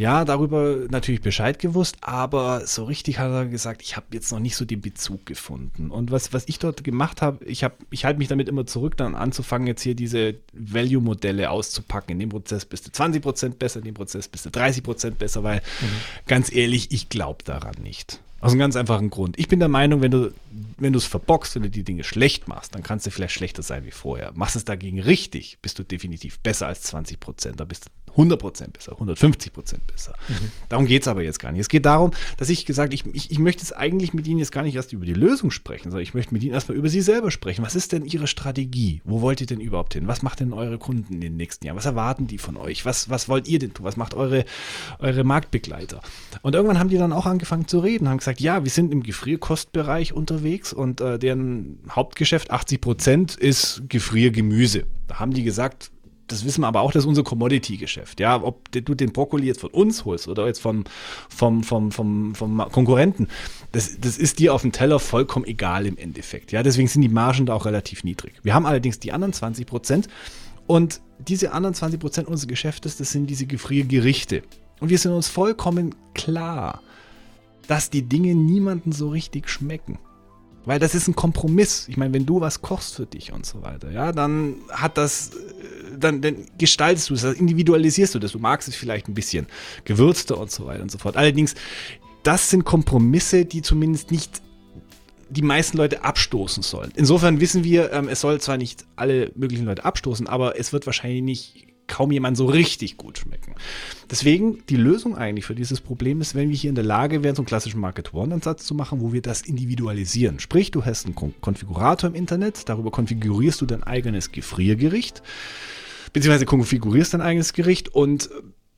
Speaker 2: ja, darüber natürlich Bescheid gewusst, aber so richtig hat er gesagt, ich habe jetzt noch nicht so den Bezug gefunden. Und was, was ich dort gemacht habe, ich, hab, ich halte mich damit immer zurück, dann anzufangen, jetzt hier diese Value-Modelle auszupacken. In dem Prozess bist du 20% besser, in dem Prozess bist du 30% besser, weil mhm. ganz ehrlich, ich glaube daran nicht. Aus einem ganz einfachen Grund. Ich bin der Meinung, wenn du wenn du es verbockst, wenn du die Dinge schlecht machst, dann kannst du vielleicht schlechter sein wie vorher. Machst es dagegen richtig, bist du definitiv besser als 20 Prozent. Da bist du 100% besser, 150% besser. Mhm. Darum geht es aber jetzt gar nicht. Es geht darum, dass ich gesagt ich, ich, ich möchte jetzt eigentlich mit Ihnen jetzt gar nicht erst über die Lösung sprechen, sondern ich möchte mit Ihnen erstmal über Sie selber sprechen. Was ist denn Ihre Strategie? Wo wollt ihr denn überhaupt hin? Was macht denn eure Kunden in den nächsten Jahren? Was erwarten die von euch? Was, was wollt ihr denn tun? Was macht eure, eure Marktbegleiter? Und irgendwann haben die dann auch angefangen zu reden, haben gesagt, ja, wir sind im Gefrierkostbereich unterwegs und äh, deren Hauptgeschäft, 80% ist Gefriergemüse. Da haben die gesagt, das wissen wir aber auch, das ist unser Commodity-Geschäft. Ja, ob du den Brokkoli jetzt von uns holst oder jetzt vom, vom, vom, vom, vom Konkurrenten, das, das ist dir auf dem Teller vollkommen egal im Endeffekt. Ja, deswegen sind die Margen da auch relativ niedrig. Wir haben allerdings die anderen 20 Prozent und diese anderen 20 Prozent unseres Geschäftes, das sind diese Gefriergerichte. Und wir sind uns vollkommen klar, dass die Dinge niemanden so richtig schmecken. Weil das ist ein Kompromiss. Ich meine, wenn du was kochst für dich und so weiter, ja, dann hat das, dann, dann gestaltest du es, individualisierst du das. Du magst es vielleicht ein bisschen gewürzter und so weiter und so fort. Allerdings, das sind Kompromisse, die zumindest nicht die meisten Leute abstoßen sollen. Insofern wissen wir, ähm, es soll zwar nicht alle möglichen Leute abstoßen, aber es wird wahrscheinlich nicht kaum jemand so richtig gut schmecken. Deswegen die Lösung eigentlich für dieses Problem ist, wenn wir hier in der Lage wären, so einen klassischen Market-One-Ansatz zu machen, wo wir das individualisieren. Sprich, du hast einen Konfigurator im Internet, darüber konfigurierst du dein eigenes Gefriergericht, beziehungsweise konfigurierst dein eigenes Gericht und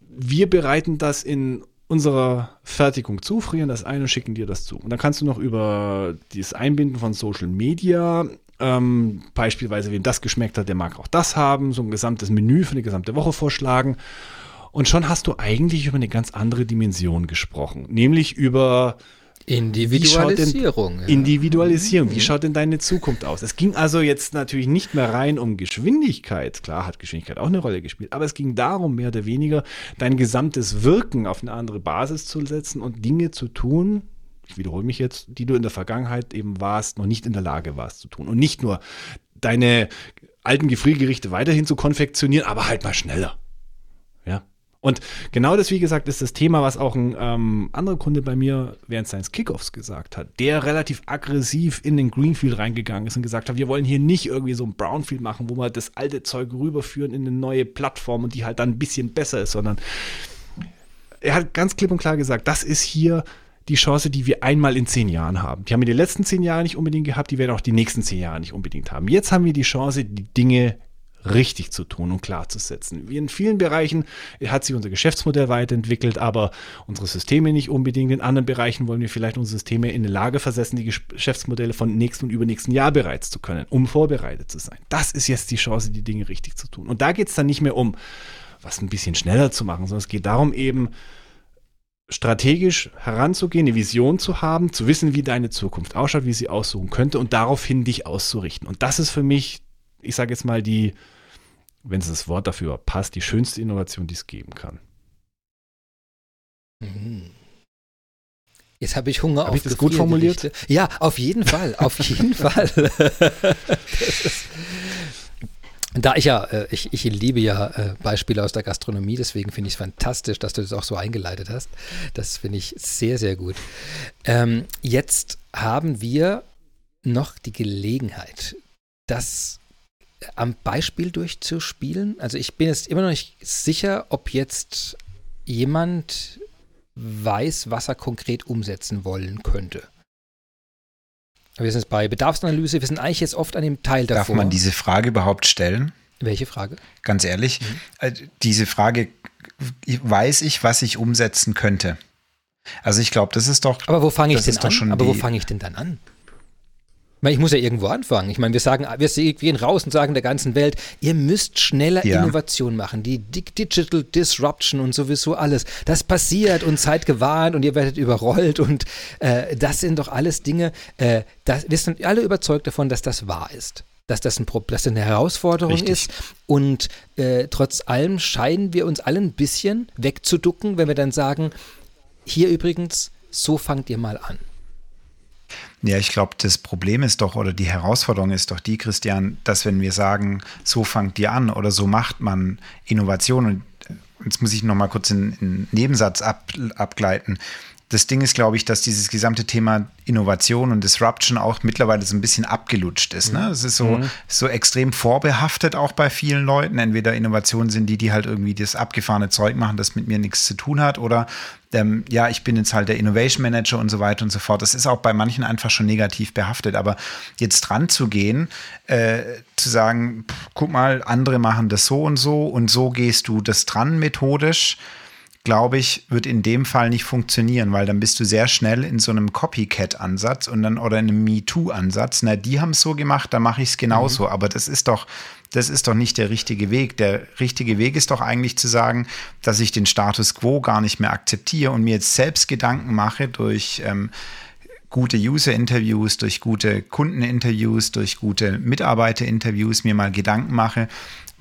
Speaker 2: wir bereiten das in unserer Fertigung zufrieren das ein und schicken dir das zu. Und dann kannst du noch über das Einbinden von Social Media ähm, beispielsweise, wem das geschmeckt hat, der mag auch das haben, so ein gesamtes Menü für eine gesamte Woche vorschlagen. Und schon hast du eigentlich über eine ganz andere Dimension gesprochen, nämlich über
Speaker 1: Individualisierung.
Speaker 2: Denn, Individualisierung. Wie mhm. schaut denn deine Zukunft aus? Es ging also jetzt natürlich nicht mehr rein um Geschwindigkeit. Klar hat Geschwindigkeit auch eine Rolle gespielt, aber es ging darum, mehr oder weniger dein gesamtes Wirken auf eine andere Basis zu setzen und Dinge zu tun, ich wiederhole mich jetzt, die du in der Vergangenheit eben warst, noch nicht in der Lage warst zu tun. Und nicht nur deine alten Gefriergerichte weiterhin zu konfektionieren, aber halt mal schneller. Ja. Und genau das, wie gesagt, ist das Thema, was auch ein ähm, anderer Kunde bei mir während seines Kickoffs gesagt hat, der relativ aggressiv in den Greenfield reingegangen ist und gesagt hat, wir wollen hier nicht irgendwie so ein Brownfield machen, wo wir das alte Zeug rüberführen in eine neue Plattform und die halt dann ein bisschen besser ist, sondern er hat ganz klipp und klar gesagt, das ist hier die Chance, die wir einmal in zehn Jahren haben. Die haben wir die letzten zehn Jahre nicht unbedingt gehabt, die werden auch die nächsten zehn Jahre nicht unbedingt haben. Jetzt haben wir die Chance, die Dinge richtig zu tun und klar zu setzen. Wie in vielen Bereichen hat sich unser Geschäftsmodell weiterentwickelt, aber unsere Systeme nicht unbedingt. In anderen Bereichen wollen wir vielleicht unsere Systeme in eine Lage versetzen, die Geschäftsmodelle von nächsten und übernächsten Jahr bereits zu können, um vorbereitet zu sein. Das ist jetzt die Chance, die Dinge richtig zu tun. Und da geht es dann nicht mehr um, was ein bisschen schneller zu machen, sondern es geht darum eben, strategisch heranzugehen, eine Vision zu haben, zu wissen, wie deine Zukunft ausschaut, wie sie aussuchen könnte und daraufhin dich auszurichten. Und das ist für mich, ich sage jetzt mal, die, wenn es das Wort dafür passt, die schönste Innovation, die es geben kann.
Speaker 1: Mhm. Jetzt habe ich Hunger
Speaker 2: hab auf ich das gut formuliert?
Speaker 1: Ja, auf jeden Fall, auf jeden Fall. ist, da ich ja, äh, ich, ich liebe ja äh, Beispiele aus der Gastronomie, deswegen finde ich es fantastisch, dass du das auch so eingeleitet hast. Das finde ich sehr, sehr gut. Ähm, jetzt haben wir noch die Gelegenheit, das am Beispiel durchzuspielen. Also ich bin jetzt immer noch nicht sicher, ob jetzt jemand weiß, was er konkret umsetzen wollen könnte. Wir sind jetzt bei Bedarfsanalyse, wir sind eigentlich jetzt oft an dem Teil davor.
Speaker 3: Darf man diese Frage überhaupt stellen?
Speaker 1: Welche Frage?
Speaker 3: Ganz ehrlich, mhm. Äh, diese Frage, weiß ich, was ich umsetzen könnte? Also ich glaube, das ist doch.
Speaker 1: Aber wo fange ich denn an? Aber wo fange ich denn dann an? Ich muss ja irgendwo anfangen. Ich meine, wir sagen, wir gehen raus und sagen der ganzen Welt, ihr müsst schneller ja. Innovation machen. Die Digital Disruption und sowieso alles. Das passiert und seid gewarnt und ihr werdet überrollt und äh, das sind doch alles Dinge, äh, das, wir sind alle überzeugt davon, dass das wahr ist dass das, ein, dass das eine Herausforderung Richtig. ist. Und äh, trotz allem scheinen wir uns alle ein bisschen wegzuducken, wenn wir dann sagen, hier übrigens, so fangt ihr mal an.
Speaker 3: Ja, ich glaube, das Problem ist doch, oder die Herausforderung ist doch die, Christian, dass wenn wir sagen, so fangt ihr an oder so macht man Innovation, und jetzt muss ich noch mal kurz einen Nebensatz ab, abgleiten, das Ding ist, glaube ich, dass dieses gesamte Thema Innovation und Disruption auch mittlerweile so ein bisschen abgelutscht ist. Ne? Es ist so, mhm. so extrem vorbehaftet auch bei vielen Leuten. Entweder Innovationen sind die, die halt irgendwie das abgefahrene Zeug machen, das mit mir nichts zu tun hat, oder ähm, ja, ich bin jetzt halt der Innovation Manager und so weiter und so fort. Das ist auch bei manchen einfach schon negativ behaftet. Aber jetzt dran zu gehen, äh, zu sagen, pff, guck mal, andere machen das so und so und so gehst du das dran methodisch glaube ich, wird in dem Fall nicht funktionieren, weil dann bist du sehr schnell in so einem Copycat-Ansatz und dann oder in einem MeToo-Ansatz. Na, die haben es so gemacht, dann mache ich es genauso. Mhm. Aber das ist doch, das ist doch nicht der richtige Weg. Der richtige Weg ist doch eigentlich zu sagen, dass ich den Status quo gar nicht mehr akzeptiere und mir jetzt selbst Gedanken mache durch ähm, gute User-Interviews, durch gute Kundeninterviews, durch gute Mitarbeiter-Interviews mir mal Gedanken mache,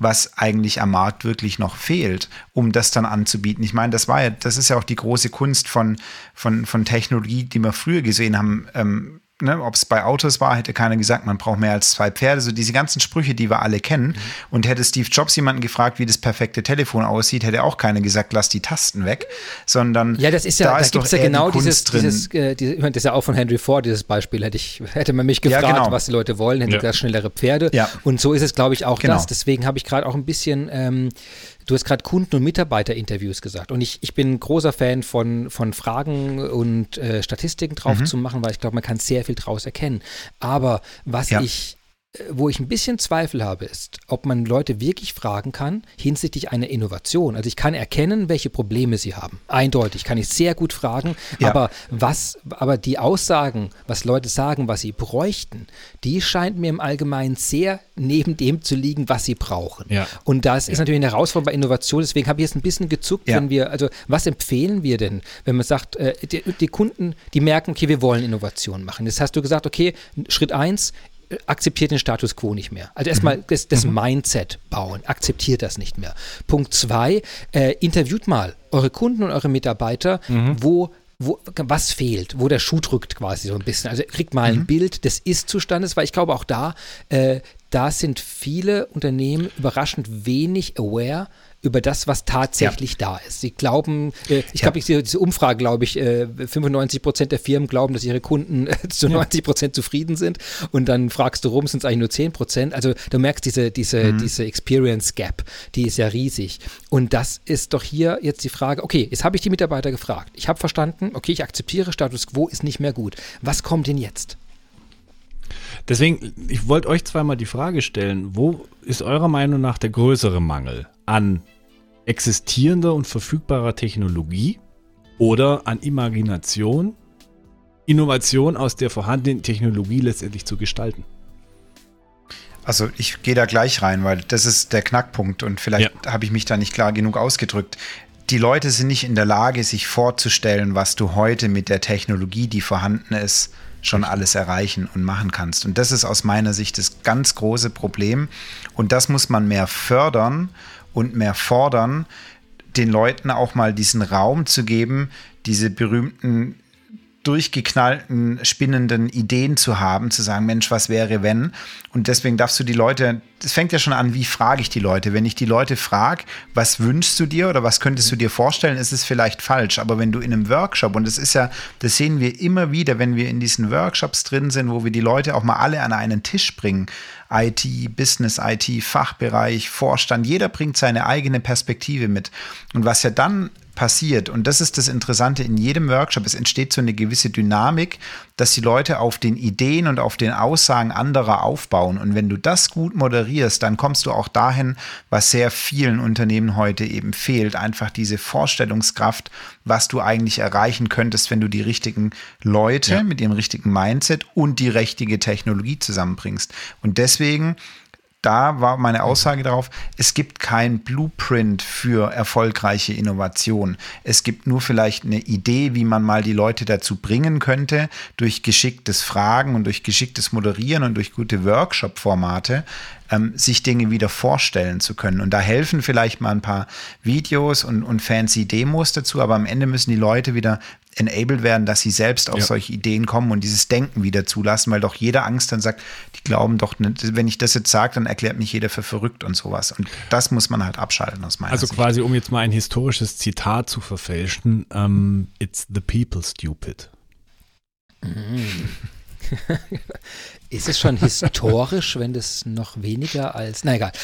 Speaker 3: was eigentlich am Markt wirklich noch fehlt, um das dann anzubieten. Ich meine, das war ja, das ist ja auch die große Kunst von, von, von Technologie, die wir früher gesehen haben. Ähm, ne, ob es bei Autos war, hätte keiner gesagt, man braucht mehr als zwei Pferde. So diese ganzen Sprüche, die wir alle kennen. Mhm. Und hätte Steve Jobs jemanden gefragt, wie das perfekte Telefon aussieht, hätte auch keiner gesagt, lass die Tasten weg. Sondern
Speaker 1: ja, das ist ja, da, da gibt es ja genau die dieses, dieses, äh, diese, das ist ja auch von Henry Ford, dieses Beispiel. Hätte ich, hätte man mich gefragt, ja, genau. was die Leute wollen, hätte ja. das schnellere Pferde. Ja. Und so ist es, glaube ich, auch genau. das. Deswegen habe ich gerade auch ein bisschen ähm, Du hast gerade Kunden- und Mitarbeiterinterviews gesagt. Und ich, ich bin ein großer Fan von, von Fragen und äh, Statistiken drauf mhm. zu machen, weil ich glaube, man kann sehr viel draus erkennen. Aber was ja. ich wo ich ein bisschen Zweifel habe, ist, ob man Leute wirklich fragen kann hinsichtlich einer Innovation. Also ich kann erkennen, welche Probleme sie haben. Eindeutig kann ich sehr gut fragen, ja. aber was, aber die Aussagen, was Leute sagen, was sie bräuchten, die scheint mir im Allgemeinen sehr neben dem zu liegen, was sie brauchen. Ja. Und das ja. ist natürlich eine Herausforderung bei Innovation. Deswegen habe ich jetzt ein bisschen gezuckt, wenn wir, also was empfehlen wir denn, wenn man sagt, äh, die, die Kunden, die merken, okay, wir wollen Innovation machen. Jetzt hast du gesagt, okay, Schritt eins, akzeptiert den Status quo nicht mehr. Also erstmal mhm. das, das mhm. Mindset bauen, akzeptiert das nicht mehr. Punkt zwei, äh, interviewt mal eure Kunden und eure Mitarbeiter, mhm. wo wo, was fehlt, wo der Schuh drückt quasi so ein bisschen. Also kriegt mal ein mhm. Bild des Ist-Zustandes, weil ich glaube auch da, äh, da sind viele Unternehmen überraschend wenig aware über das, was tatsächlich ja. da ist. Sie glauben, äh, ich ja. glaube, diese Umfrage, glaube ich, äh, 95 Prozent der Firmen glauben, dass ihre Kunden äh, zu 90 Prozent zufrieden sind. Und dann fragst du rum, sind es eigentlich nur 10 Prozent. Also du merkst diese, diese, mhm. diese Experience Gap, die ist ja riesig. Und das ist doch hier jetzt die Frage, okay, jetzt habe ich die Mitarbeiter gefragt. Ich habe verstanden, okay, ich akzeptiere, Status Quo ist nicht mehr gut. Was kommt denn jetzt?
Speaker 2: Deswegen, ich wollte euch zweimal die Frage stellen, wo ist eurer Meinung nach der größere Mangel an existierender und verfügbarer Technologie oder an Imagination, Innovation aus der vorhandenen Technologie letztendlich zu gestalten?
Speaker 3: Also ich gehe da gleich rein, weil das ist der Knackpunkt und vielleicht ja. habe ich mich da nicht klar genug ausgedrückt. Die Leute sind nicht in der Lage, sich vorzustellen, was du heute mit der Technologie, die vorhanden ist, schon alles erreichen und machen kannst. Und das ist aus meiner Sicht das ganz große Problem. Und das muss man mehr fördern und mehr fordern, den Leuten auch mal diesen Raum zu geben, diese berühmten durchgeknallten, spinnenden Ideen zu haben, zu sagen, Mensch, was wäre, wenn? Und deswegen darfst du die Leute, das fängt ja schon an, wie frage ich die Leute? Wenn ich die Leute frage, was wünschst du dir oder was könntest du dir vorstellen, ist es vielleicht falsch. Aber wenn du in einem Workshop, und das ist ja, das sehen wir immer wieder, wenn wir in diesen Workshops drin sind, wo wir die Leute auch mal alle an einen Tisch bringen, IT, Business IT, Fachbereich, Vorstand, jeder bringt seine eigene Perspektive mit. Und was ja dann passiert, und das ist das Interessante in jedem Workshop, es entsteht so eine gewisse Dynamik, dass die Leute auf den Ideen und auf den Aussagen anderer aufbauen. Und wenn du das gut moderierst, dann kommst du auch dahin, was sehr vielen Unternehmen heute eben fehlt, einfach diese Vorstellungskraft, was du eigentlich erreichen könntest, wenn du die richtigen Leute ja. mit ihrem richtigen Mindset und die richtige Technologie zusammenbringst. Und deswegen da war meine Aussage darauf, es gibt kein Blueprint für erfolgreiche Innovation. Es gibt nur vielleicht eine Idee, wie man mal die Leute dazu bringen könnte, durch geschicktes Fragen und durch geschicktes Moderieren und durch gute Workshop-Formate, ähm, sich Dinge wieder vorstellen zu können. Und da helfen vielleicht mal ein paar Videos und, und fancy Demos dazu, aber am Ende müssen die Leute wieder enabled werden, dass sie selbst auf ja. solche Ideen kommen und dieses Denken wieder zulassen, weil doch jeder Angst dann sagt, die glauben doch, nicht, wenn ich das jetzt sage, dann erklärt mich jeder für verrückt und sowas. Und das muss man halt abschalten aus meiner
Speaker 2: also
Speaker 3: Sicht.
Speaker 2: Also quasi, um jetzt mal ein historisches Zitat zu verfälschen, um, ähm, it's the people stupid.
Speaker 1: Mhm. Ist es schon historisch, wenn das noch weniger als. Na egal.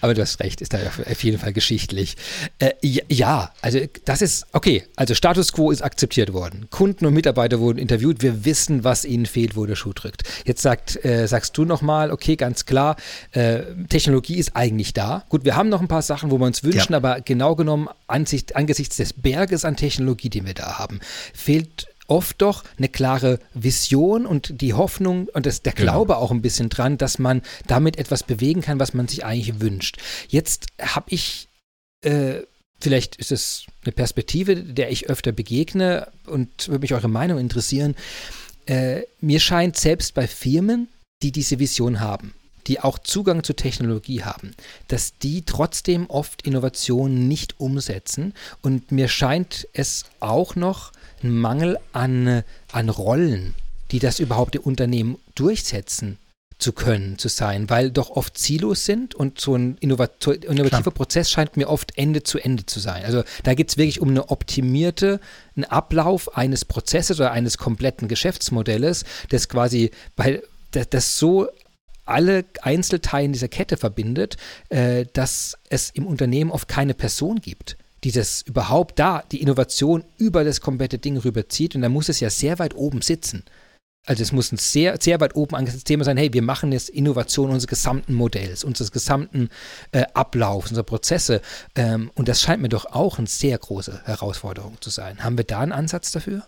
Speaker 1: Aber du hast recht, ist da auf jeden Fall geschichtlich. Äh, ja, also das ist, okay, also Status quo ist akzeptiert worden. Kunden und Mitarbeiter wurden interviewt, wir wissen, was ihnen fehlt, wo der Schuh drückt. Jetzt sagt, äh, sagst du nochmal, okay, ganz klar, äh, Technologie ist eigentlich da. Gut, wir haben noch ein paar Sachen, wo wir uns wünschen, ja. aber genau genommen ansicht, angesichts des Berges an Technologie, den wir da haben, fehlt oft doch eine klare Vision und die Hoffnung und das, der genau. Glaube genau. auch ein bisschen dran, dass man damit etwas bewegen kann, was man sich eigentlich wünscht. Jetzt habe ich, äh, vielleicht ist es eine Perspektive, der ich öfter begegne und würde mich eure Meinung interessieren. Äh, mir scheint selbst bei Firmen, die diese Vision haben, die auch Zugang zur Technologie haben, dass die trotzdem oft Innovationen nicht umsetzen. Und mir scheint es auch noch ein Mangel an, an Rollen, die das überhaupt im Unternehmen durchsetzen zu können, zu sein, weil doch oft Silos sind und so ein innovativer Klar. Prozess scheint mir oft Ende zu Ende zu sein. Also da geht es wirklich um eine optimierte, einen Ablauf eines Prozesses oder eines kompletten Geschäftsmodells, das quasi bei das, das so alle Einzelteile dieser Kette verbindet, äh, dass es im Unternehmen oft keine Person gibt die das überhaupt da, die Innovation über das komplette Ding rüberzieht. Und da muss es ja sehr weit oben sitzen. Also es muss ein sehr, sehr weit oben angesetztes Thema sein, hey, wir machen jetzt Innovation unseres gesamten Modells, unseres gesamten äh, Ablaufs, unserer Prozesse. Ähm, und das scheint mir doch auch eine sehr große Herausforderung zu sein. Haben wir da einen Ansatz dafür?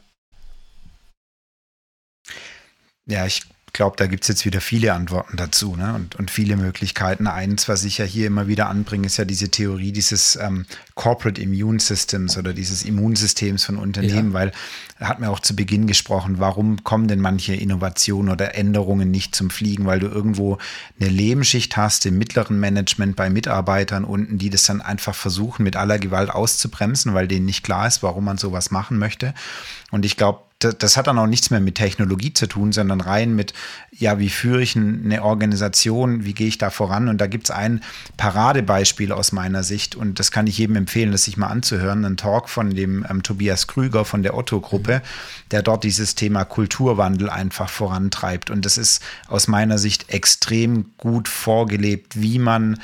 Speaker 3: Ja, ich glaube, da gibt es jetzt wieder viele Antworten dazu ne? und, und viele Möglichkeiten. Eins, was ich ja hier immer wieder anbringe, ist ja diese Theorie dieses ähm, Corporate Immune Systems oder dieses Immunsystems von Unternehmen, ja. weil er hat mir auch zu Beginn gesprochen, warum kommen denn manche Innovationen oder Änderungen nicht zum Fliegen, weil du irgendwo eine Lebensschicht hast im mittleren Management bei Mitarbeitern unten, die das dann einfach versuchen, mit aller Gewalt auszubremsen, weil denen nicht klar ist, warum man sowas machen möchte. Und ich glaube, das, hat dann auch nichts mehr mit Technologie zu tun, sondern rein mit, ja, wie führe ich eine Organisation, wie gehe ich da voran? Und da gibt es ein Paradebeispiel aus meiner Sicht und das kann ich jedem empfehlen, das sich mal anzuhören. Ein Talk von dem ähm, Tobias Krüger von der Otto-Gruppe, der dort dieses Thema Kulturwandel einfach vorantreibt. Und das ist aus meiner Sicht extrem gut vorgelebt, wie man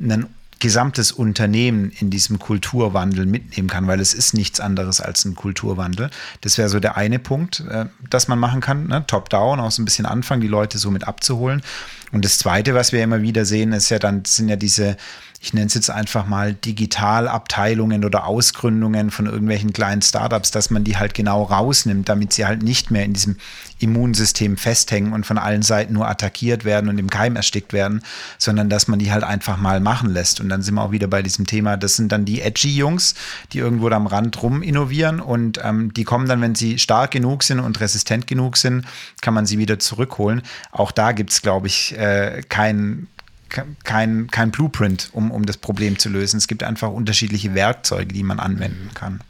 Speaker 3: einen gesamtes Unternehmen in diesem Kulturwandel mitnehmen kann, weil es ist nichts anderes als ein Kulturwandel. Das wäre so der eine Punkt, äh, dass man machen kann, ne? top-down, auch so ein bisschen anfangen, die Leute so mit abzuholen. Und das zweite, was wir immer wieder sehen, ist ja dann, sind ja diese ich nenne es jetzt einfach mal Digitalabteilungen oder Ausgründungen von irgendwelchen kleinen Startups, dass man die halt genau rausnimmt, damit sie halt nicht mehr in diesem Immunsystem festhängen und von allen Seiten nur attackiert werden und im Keim erstickt werden, sondern dass man die halt einfach mal machen lässt. Und dann sind wir auch wieder bei diesem Thema, das sind dann die edgy Jungs, die irgendwo da am Rand rum innovieren und ähm, die kommen dann, wenn sie stark genug sind und resistent genug sind, kann man sie wieder zurückholen. Auch da gibt es, glaube ich, äh, kein kein, kein Blueprint, um, um das Problem zu lösen. Es gibt einfach unterschiedliche Werkzeuge, die man anwenden kann.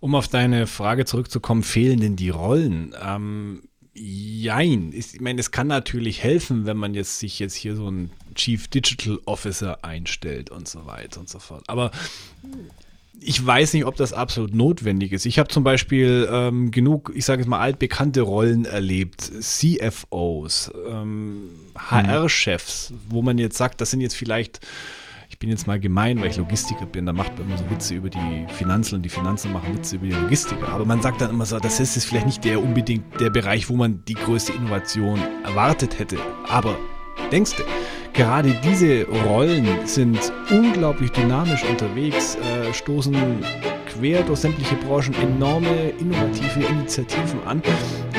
Speaker 2: Um auf deine Frage zurückzukommen, fehlen denn die Rollen? Ähm, jein. Ich meine, es kann natürlich helfen, wenn man jetzt sich jetzt hier so einen Chief Digital Officer einstellt und so weiter und so fort. Aber ich weiß nicht, ob das absolut notwendig ist. Ich habe zum Beispiel ähm, genug, ich sage jetzt mal, altbekannte Rollen erlebt. CFOs, ähm, HR-Chefs, wo man jetzt sagt, das sind jetzt vielleicht ich bin jetzt mal gemein, weil ich Logistiker bin, da macht man immer so Witze über die Finanzen und die Finanzen machen Witze über die Logistiker. Aber man sagt dann immer so, das ist jetzt vielleicht nicht der unbedingt der Bereich, wo man die größte Innovation erwartet hätte. Aber denkst du, gerade diese Rollen sind unglaublich dynamisch unterwegs, äh, stoßen quer durch sämtliche Branchen enorme innovative Initiativen an,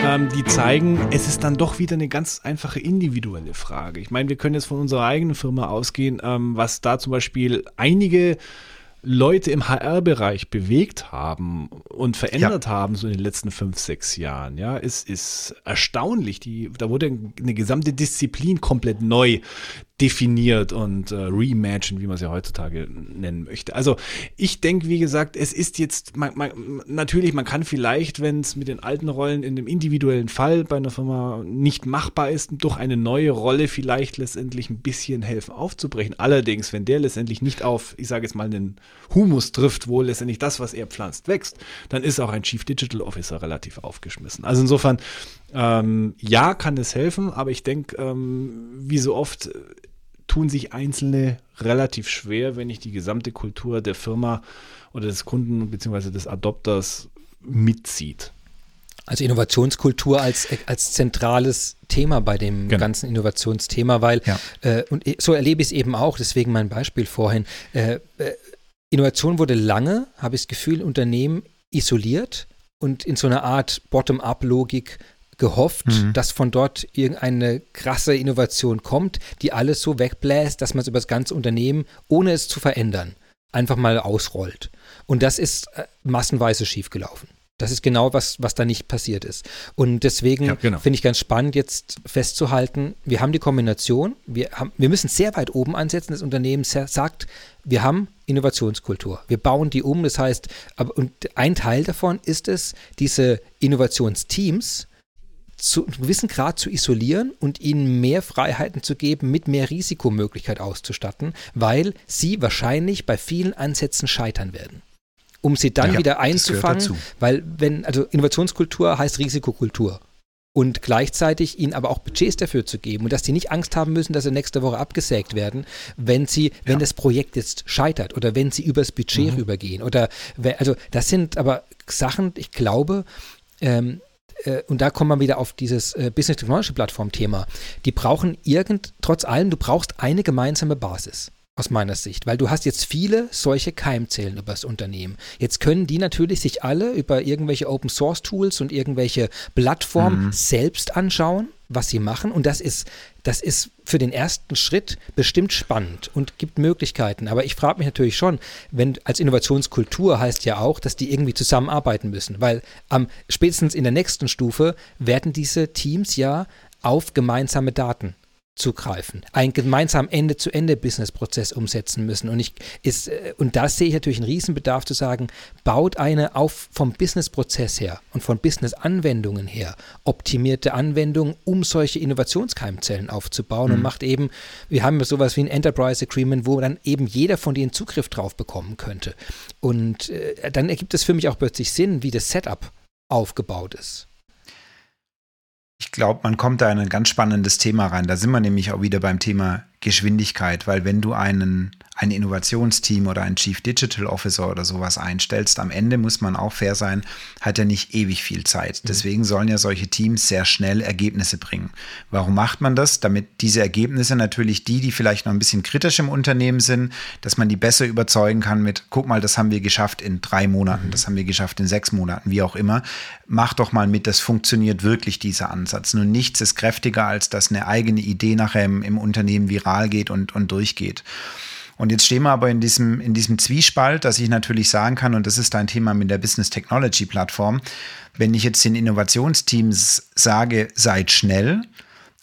Speaker 2: ähm, die zeigen, es ist dann doch wieder eine ganz einfache individuelle Frage. Ich meine, wir können jetzt von unserer eigenen Firma ausgehen, ähm, was da zum Beispiel einige Leute im HR-Bereich bewegt haben und verändert ja. haben, so in den letzten fünf, sechs Jahren. Ja, es ist erstaunlich. Die, da wurde eine gesamte Disziplin komplett neu definiert und äh, reimagined, wie man es ja heutzutage nennen möchte. Also ich denke, wie gesagt, es ist jetzt, man, man, natürlich, man kann vielleicht, wenn es mit den alten Rollen in dem individuellen Fall bei einer Firma nicht machbar ist, durch eine neue Rolle vielleicht letztendlich ein bisschen helfen aufzubrechen. Allerdings, wenn der letztendlich nicht auf, ich sage jetzt mal, einen Humus trifft, wo letztendlich das, was er pflanzt, wächst, dann ist auch ein Chief Digital Officer relativ aufgeschmissen. Also insofern, ähm, ja, kann es helfen, aber ich denke, ähm, wie so oft tun sich Einzelne relativ schwer, wenn ich die gesamte Kultur der Firma oder des Kunden bzw. des Adopters mitzieht.
Speaker 1: Also Innovationskultur als, als zentrales Thema bei dem genau. ganzen Innovationsthema, weil, ja. äh, und so erlebe ich es eben auch, deswegen mein Beispiel vorhin. Äh, äh, Innovation wurde lange, habe ich das Gefühl, Unternehmen isoliert und in so einer Art Bottom-up-Logik gehofft, mhm. dass von dort irgendeine krasse Innovation kommt, die alles so wegbläst, dass man es über das ganze Unternehmen, ohne es zu verändern, einfach mal ausrollt. Und das ist äh, massenweise schiefgelaufen. Das ist genau was, was da nicht passiert ist. Und deswegen ja, genau. finde ich ganz spannend, jetzt festzuhalten, wir haben die Kombination, wir, haben, wir müssen sehr weit oben ansetzen. Das Unternehmen sagt, wir haben Innovationskultur. Wir bauen die um. Das heißt, aber, und ein Teil davon ist es, diese Innovationsteams zu einem gewissen Grad zu isolieren und ihnen mehr Freiheiten zu geben, mit mehr Risikomöglichkeit auszustatten, weil sie wahrscheinlich bei vielen Ansätzen scheitern werden. Um sie dann ja, wieder einzufangen, weil wenn, also Innovationskultur heißt Risikokultur. Und gleichzeitig ihnen aber auch Budgets dafür zu geben und dass sie nicht Angst haben müssen, dass sie nächste Woche abgesägt werden, wenn sie, ja. wenn das Projekt jetzt scheitert oder wenn sie übers Budget mhm. rübergehen. Oder also das sind aber Sachen, ich glaube, ähm, äh, und da kommen wir wieder auf dieses äh, Business Technology Plattform Thema. Die brauchen irgend, trotz allem, du brauchst eine gemeinsame Basis aus meiner Sicht, weil du hast jetzt viele solche Keimzellen über das Unternehmen. Jetzt können die natürlich sich alle über irgendwelche Open Source Tools und irgendwelche Plattformen mhm. selbst anschauen, was sie machen und das ist das ist für den ersten Schritt bestimmt spannend und gibt Möglichkeiten. Aber ich frage mich natürlich schon, wenn als Innovationskultur heißt ja auch, dass die irgendwie zusammenarbeiten müssen, weil am spätestens in der nächsten Stufe werden diese Teams ja auf gemeinsame Daten zugreifen, einen gemeinsamen Ende-zu-Ende-Business-Prozess umsetzen müssen. Und, ich, ist, äh, und da sehe ich natürlich einen Riesenbedarf zu sagen, baut eine auf vom Business-Prozess her und von Business-Anwendungen her optimierte Anwendungen, um solche Innovationskeimzellen aufzubauen mhm. und macht eben, wir haben sowas wie ein Enterprise Agreement, wo dann eben jeder von denen Zugriff drauf bekommen könnte. Und äh, dann ergibt es für mich auch plötzlich Sinn, wie das Setup aufgebaut ist.
Speaker 3: Ich glaube, man kommt da in ein ganz spannendes Thema rein. Da sind wir nämlich auch wieder beim Thema Geschwindigkeit, weil wenn du einen ein Innovationsteam oder ein Chief Digital Officer oder sowas einstellst, am Ende muss man auch fair sein, hat er nicht ewig viel Zeit. Mhm. Deswegen sollen ja solche Teams sehr schnell Ergebnisse bringen. Warum macht man das? Damit diese Ergebnisse natürlich die, die vielleicht noch ein bisschen kritisch im Unternehmen sind, dass man die besser überzeugen kann mit, guck mal, das haben wir geschafft in drei Monaten, mhm. das haben wir geschafft in sechs Monaten, wie auch immer. Mach doch mal mit, das funktioniert wirklich, dieser Ansatz. Nun nichts ist kräftiger, als dass eine eigene Idee nachher im, im Unternehmen viral geht und, und durchgeht. Und jetzt stehen wir aber in diesem, in diesem Zwiespalt, dass ich natürlich sagen kann, und das ist dein Thema mit der Business Technology Plattform, wenn ich jetzt den Innovationsteams sage, seid schnell,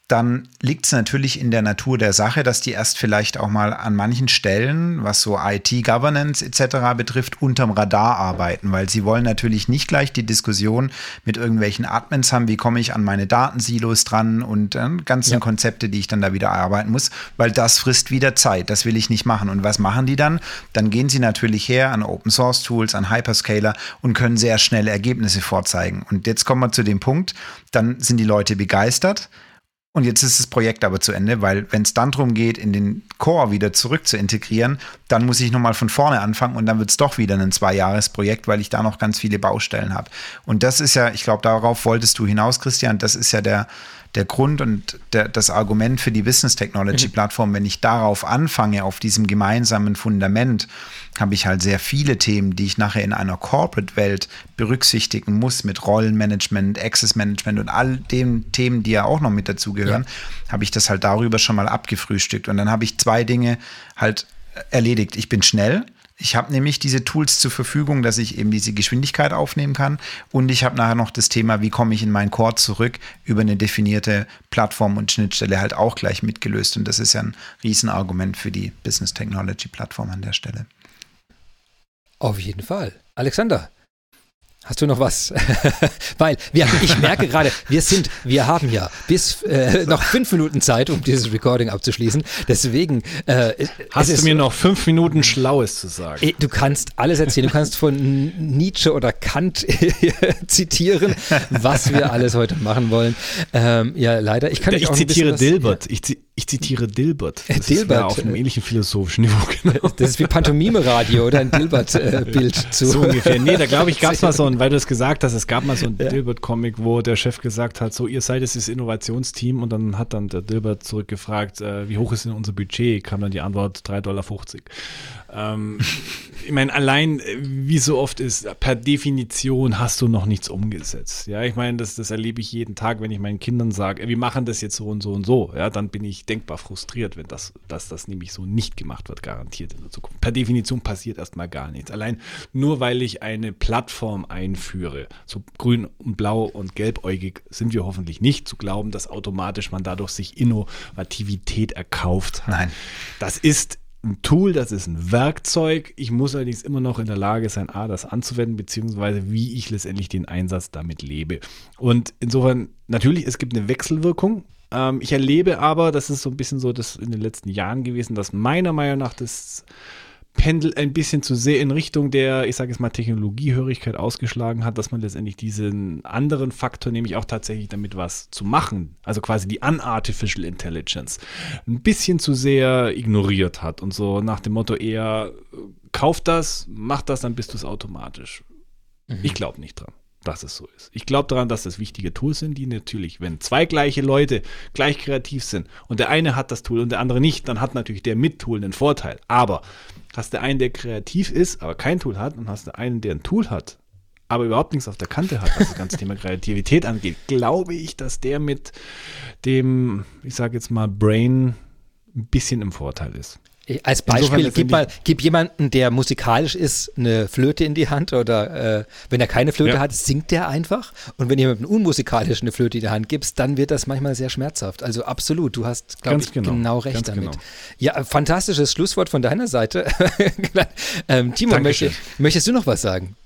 Speaker 3: dann liegt es natürlich in der Natur der Sache, dass die erst vielleicht auch mal an manchen Stellen, was so IT-Governance etc. betrifft, unterm Radar arbeiten, weil sie wollen natürlich nicht gleich die Diskussion mit irgendwelchen Admins haben, wie komme ich an meine Datensilos dran und äh, ganzen ja. Konzepte, die ich dann da wieder arbeiten muss, weil das frisst wieder Zeit, das will ich nicht machen. Und was machen die dann? Dann gehen sie natürlich her an Open Source Tools, an Hyperscaler und können sehr schnell Ergebnisse vorzeigen. Und jetzt kommen wir zu dem Punkt, dann sind die Leute begeistert Und jetzt ist das Projekt aber zu Ende, weil wenn es dann darum geht, in den Core wieder zurück zu integrieren, dann muss ich nochmal von vorne anfangen und dann wird es doch wieder ein Zwei-Jahres-Projekt, weil ich da noch ganz viele Baustellen habe. Und das ist ja, ich glaube, darauf wolltest du hinaus, Christian, das ist ja der, der Grund und der, das Argument für die Business Technology. Plattform, wenn ich darauf anfange, auf diesem gemeinsamen Fundament, habe ich halt sehr viele Themen, die ich nachher in einer Corporate-Welt berücksichtigen muss mit Rollenmanagement, Access Management und all den Themen, die ja auch noch mit dazugehören, ja. habe ich das halt darüber schon mal abgefrühstückt. Und dann habe ich zwei Dinge halt erledigt. Ich bin schnell, ich habe nämlich diese Tools zur Verfügung, dass ich eben diese Geschwindigkeit aufnehmen kann. Und ich habe nachher noch das Thema, wie komme ich in meinen Core zurück, über eine definierte Plattform und Schnittstelle halt auch gleich mitgelöst. Und das ist ja ein Riesenargument für die Business Technology Plattform an der Stelle.
Speaker 1: Auf jeden Fall. Alexander, Hast du noch was? Weil wir, ich merke gerade, wir sind, wir haben ja bis äh, noch fünf Minuten Zeit, um dieses Recording abzuschließen. Deswegen
Speaker 2: äh, hast du mir noch fünf Minuten Schlaues zu sagen.
Speaker 1: Äh, du kannst alles erzählen. Du kannst von Nietzsche oder Kant zitieren, was wir alles heute machen wollen. Ähm, ja, leider. Ich kann
Speaker 2: ich zitiere Dilbert. Ich, ich, zitiere Dilbert.
Speaker 1: Das Dilbert
Speaker 2: auf einem ähnlichen philosophischen Niveau. Genau.
Speaker 1: Das ist wie Pantomime-Radio oder ein Dilbert-Bild äh, zu.
Speaker 2: So ungefähr. Nee, da glaube ich, gab es mal so ein weil du es gesagt hast, es gab mal so ein ja. Dilbert-Comic, wo der Chef gesagt hat, so, ihr seid es das Innovationsteam und dann hat dann der Dilbert zurückgefragt, äh, wie hoch ist denn unser Budget? Kam dann die Antwort 3,50 Dollar. Ähm, ich meine, allein, äh, wie so oft ist, per Definition hast du noch nichts umgesetzt. Ja, ich meine, das, das erlebe ich jeden Tag, wenn ich meinen Kindern sage, wir machen das jetzt so und so und so. Ja, dann bin ich denkbar frustriert, wenn das, dass das nämlich so nicht gemacht wird, garantiert in der Zukunft. Per Definition passiert erstmal gar nichts. Allein nur weil ich eine Plattform einführe, so grün und blau und gelbäugig sind wir hoffentlich nicht zu glauben, dass automatisch man dadurch sich Innovativität erkauft.
Speaker 1: Nein.
Speaker 2: Das ist ein Tool, das ist ein Werkzeug. Ich muss allerdings immer noch in der Lage sein, A, das anzuwenden, beziehungsweise wie ich letztendlich den Einsatz damit lebe. Und insofern, natürlich, es gibt eine Wechselwirkung. Ähm, ich erlebe aber, das ist so ein bisschen so das in den letzten Jahren gewesen, dass meiner Meinung nach das pendelt ein bisschen zu sehr in Richtung der, ich sage jetzt mal, Technologiehörigkeit ausgeschlagen hat, dass man letztendlich diesen anderen Faktor, nämlich auch tatsächlich damit was zu machen, also quasi die Unartificial Intelligence, ein bisschen zu sehr ignoriert hat und so nach dem Motto eher, kauf das, mach das, dann bist du es automatisch. Mhm. Ich glaube nicht dran dass es so ist. Ich glaube daran, dass das wichtige Tools sind, die natürlich, wenn zwei gleiche Leute gleich kreativ sind und der eine hat das Tool und der andere nicht, dann hat natürlich der mit Tool einen Vorteil. Aber Hast du einen, der kreativ ist, aber kein Tool hat, und hast du einen, der ein Tool hat, aber überhaupt nichts auf der Kante hat, was das ganze Thema Kreativität angeht, glaube ich, dass der mit dem, ich sage jetzt mal, Brain ein bisschen im Vorteil ist.
Speaker 1: Als Beispiel, gib mal, gib jemanden, der musikalisch ist, eine Flöte in die Hand oder äh, wenn er keine Flöte ja. hat, singt der einfach. Und wenn jemandem unmusikalisch eine Flöte in die Hand gibst, dann wird das manchmal sehr schmerzhaft. Also absolut, du hast, glaube ich, genau, genau recht Ganz damit. Genau. Ja, fantastisches Schlusswort von deiner Seite. ähm, Timo, möchte, möchtest du noch was sagen?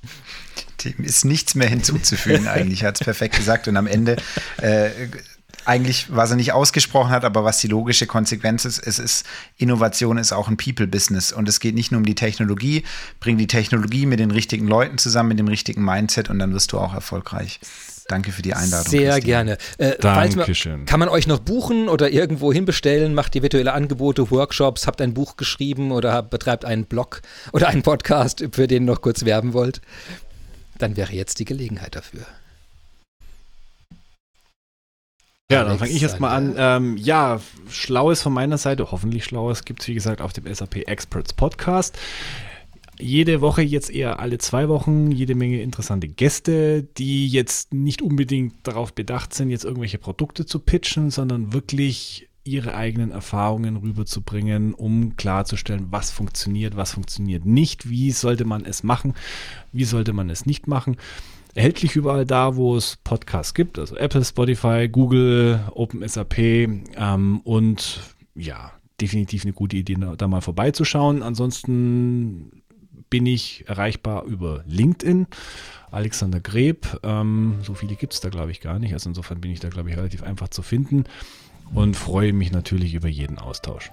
Speaker 3: Dem ist nichts mehr hinzuzufügen eigentlich, hat es perfekt gesagt. Und am Ende äh, eigentlich, was er nicht ausgesprochen hat, aber was die logische Konsequenz ist, es ist, Innovation ist auch ein People-Business und es geht nicht nur um die Technologie, bring die Technologie mit den richtigen Leuten zusammen, mit dem richtigen Mindset und dann wirst du auch erfolgreich. Danke für die Einladung.
Speaker 1: Sehr Christine. gerne.
Speaker 2: Äh, Dankeschön.
Speaker 1: kann man euch noch buchen oder irgendwo hinbestellen? Macht ihr virtuelle Angebote, Workshops, habt ein Buch geschrieben oder betreibt einen Blog oder einen Podcast, für den ihr noch kurz werben wollt? Dann wäre jetzt die Gelegenheit dafür.
Speaker 2: Ja, dann fange ich erstmal an. Ähm, ja, Schlaues von meiner Seite, hoffentlich Schlaues, gibt es wie gesagt auf dem SAP Experts Podcast. Jede Woche, jetzt eher alle zwei Wochen, jede Menge interessante Gäste, die jetzt nicht unbedingt darauf bedacht sind, jetzt irgendwelche Produkte zu pitchen, sondern wirklich ihre eigenen Erfahrungen rüberzubringen, um klarzustellen, was funktioniert, was funktioniert nicht, wie sollte man es machen, wie sollte man es nicht machen erhältlich überall da, wo es Podcasts gibt, also Apple, Spotify, Google, OpenSAP ähm, und ja, definitiv eine gute Idee, da mal vorbeizuschauen. Ansonsten bin ich erreichbar über LinkedIn. Alexander Greb, ähm, so viele gibt es da, glaube ich, gar nicht. Also insofern bin ich da, glaube ich, relativ einfach zu finden und freue mich natürlich über jeden Austausch.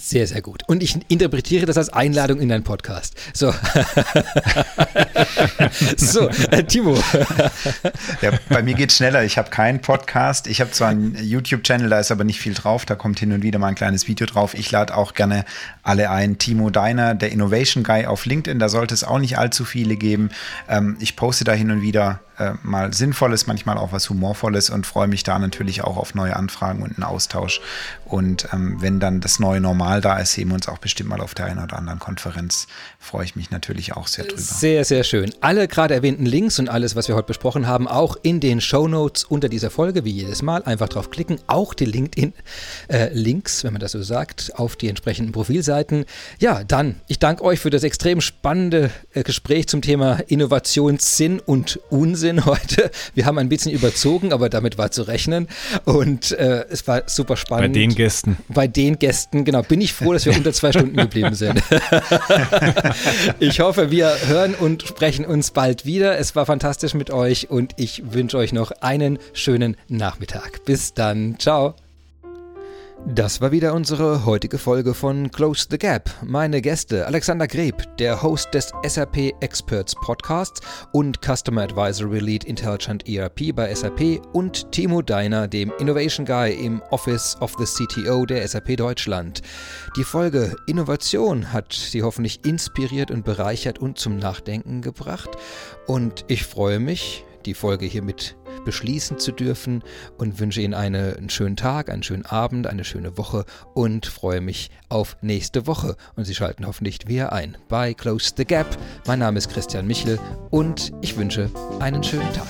Speaker 1: Sehr, sehr gut. Und ich interpretiere das als Einladung in deinen Podcast. So. so, äh, Timo.
Speaker 3: ja, bei mir geht es schneller. Ich habe keinen Podcast. Ich habe zwar einen YouTube-Channel, da ist aber nicht viel drauf. Da kommt hin und wieder mal ein kleines Video drauf. Ich lade auch gerne alle ein. Timo Deiner, der Innovation Guy auf LinkedIn. Da sollte es auch nicht allzu viele geben. Ähm, ich poste da hin und wieder äh, mal Sinnvolles, manchmal auch was Humorvolles und freue mich da natürlich auch auf neue Anfragen und einen Austausch. Und ähm, wenn dann das neue Normal da ist, sehen wir uns auch bestimmt mal auf der einen oder anderen Konferenz. Freue ich mich natürlich auch sehr drüber.
Speaker 1: Sehr, sehr schön. Alle gerade erwähnten Links und alles, was wir heute besprochen haben, auch in den Show Notes unter dieser Folge, wie jedes Mal. Einfach draufklicken. Auch die LinkedIn-Links, äh, wenn man das so sagt, auf die entsprechenden Profilseiten. Ja, dann, ich danke euch für das extrem spannende äh, Gespräch zum Thema Innovationssinn und Unsinn Unsinn heute. Wir haben ein bisschen überzogen, aber damit war zu rechnen. Und äh, es war super spannend.
Speaker 2: Bei den Gästen.
Speaker 1: Bei den Gästen, genau. Bin ich froh, dass wir unter zwei Stunden geblieben sind. ich hoffe, wir hören und sprechen uns bald wieder. Es war fantastisch mit euch und ich wünsche euch noch einen schönen Nachmittag. Bis dann. Ciao. Das war wieder unsere heutige Folge von Close the Gap. Meine Gäste Alexander Greb, der Host des SAP Experts Podcasts und Customer Advisory Lead Intelligent ERP bei SAP und Timo Deiner, dem Innovation Guy im Office of the CTO der SAP Deutschland. Die Folge Innovation hat Sie hoffentlich inspiriert und bereichert und zum Nachdenken gebracht und ich freue mich, die Folge hiermit beschließen zu dürfen und wünsche Ihnen eine, einen schönen Tag, einen schönen Abend, eine schöne Woche und freue mich auf nächste Woche. Und Sie schalten hoffentlich wieder ein bei Close the Gap. Mein Name ist Christian Michel und ich wünsche einen schönen Tag.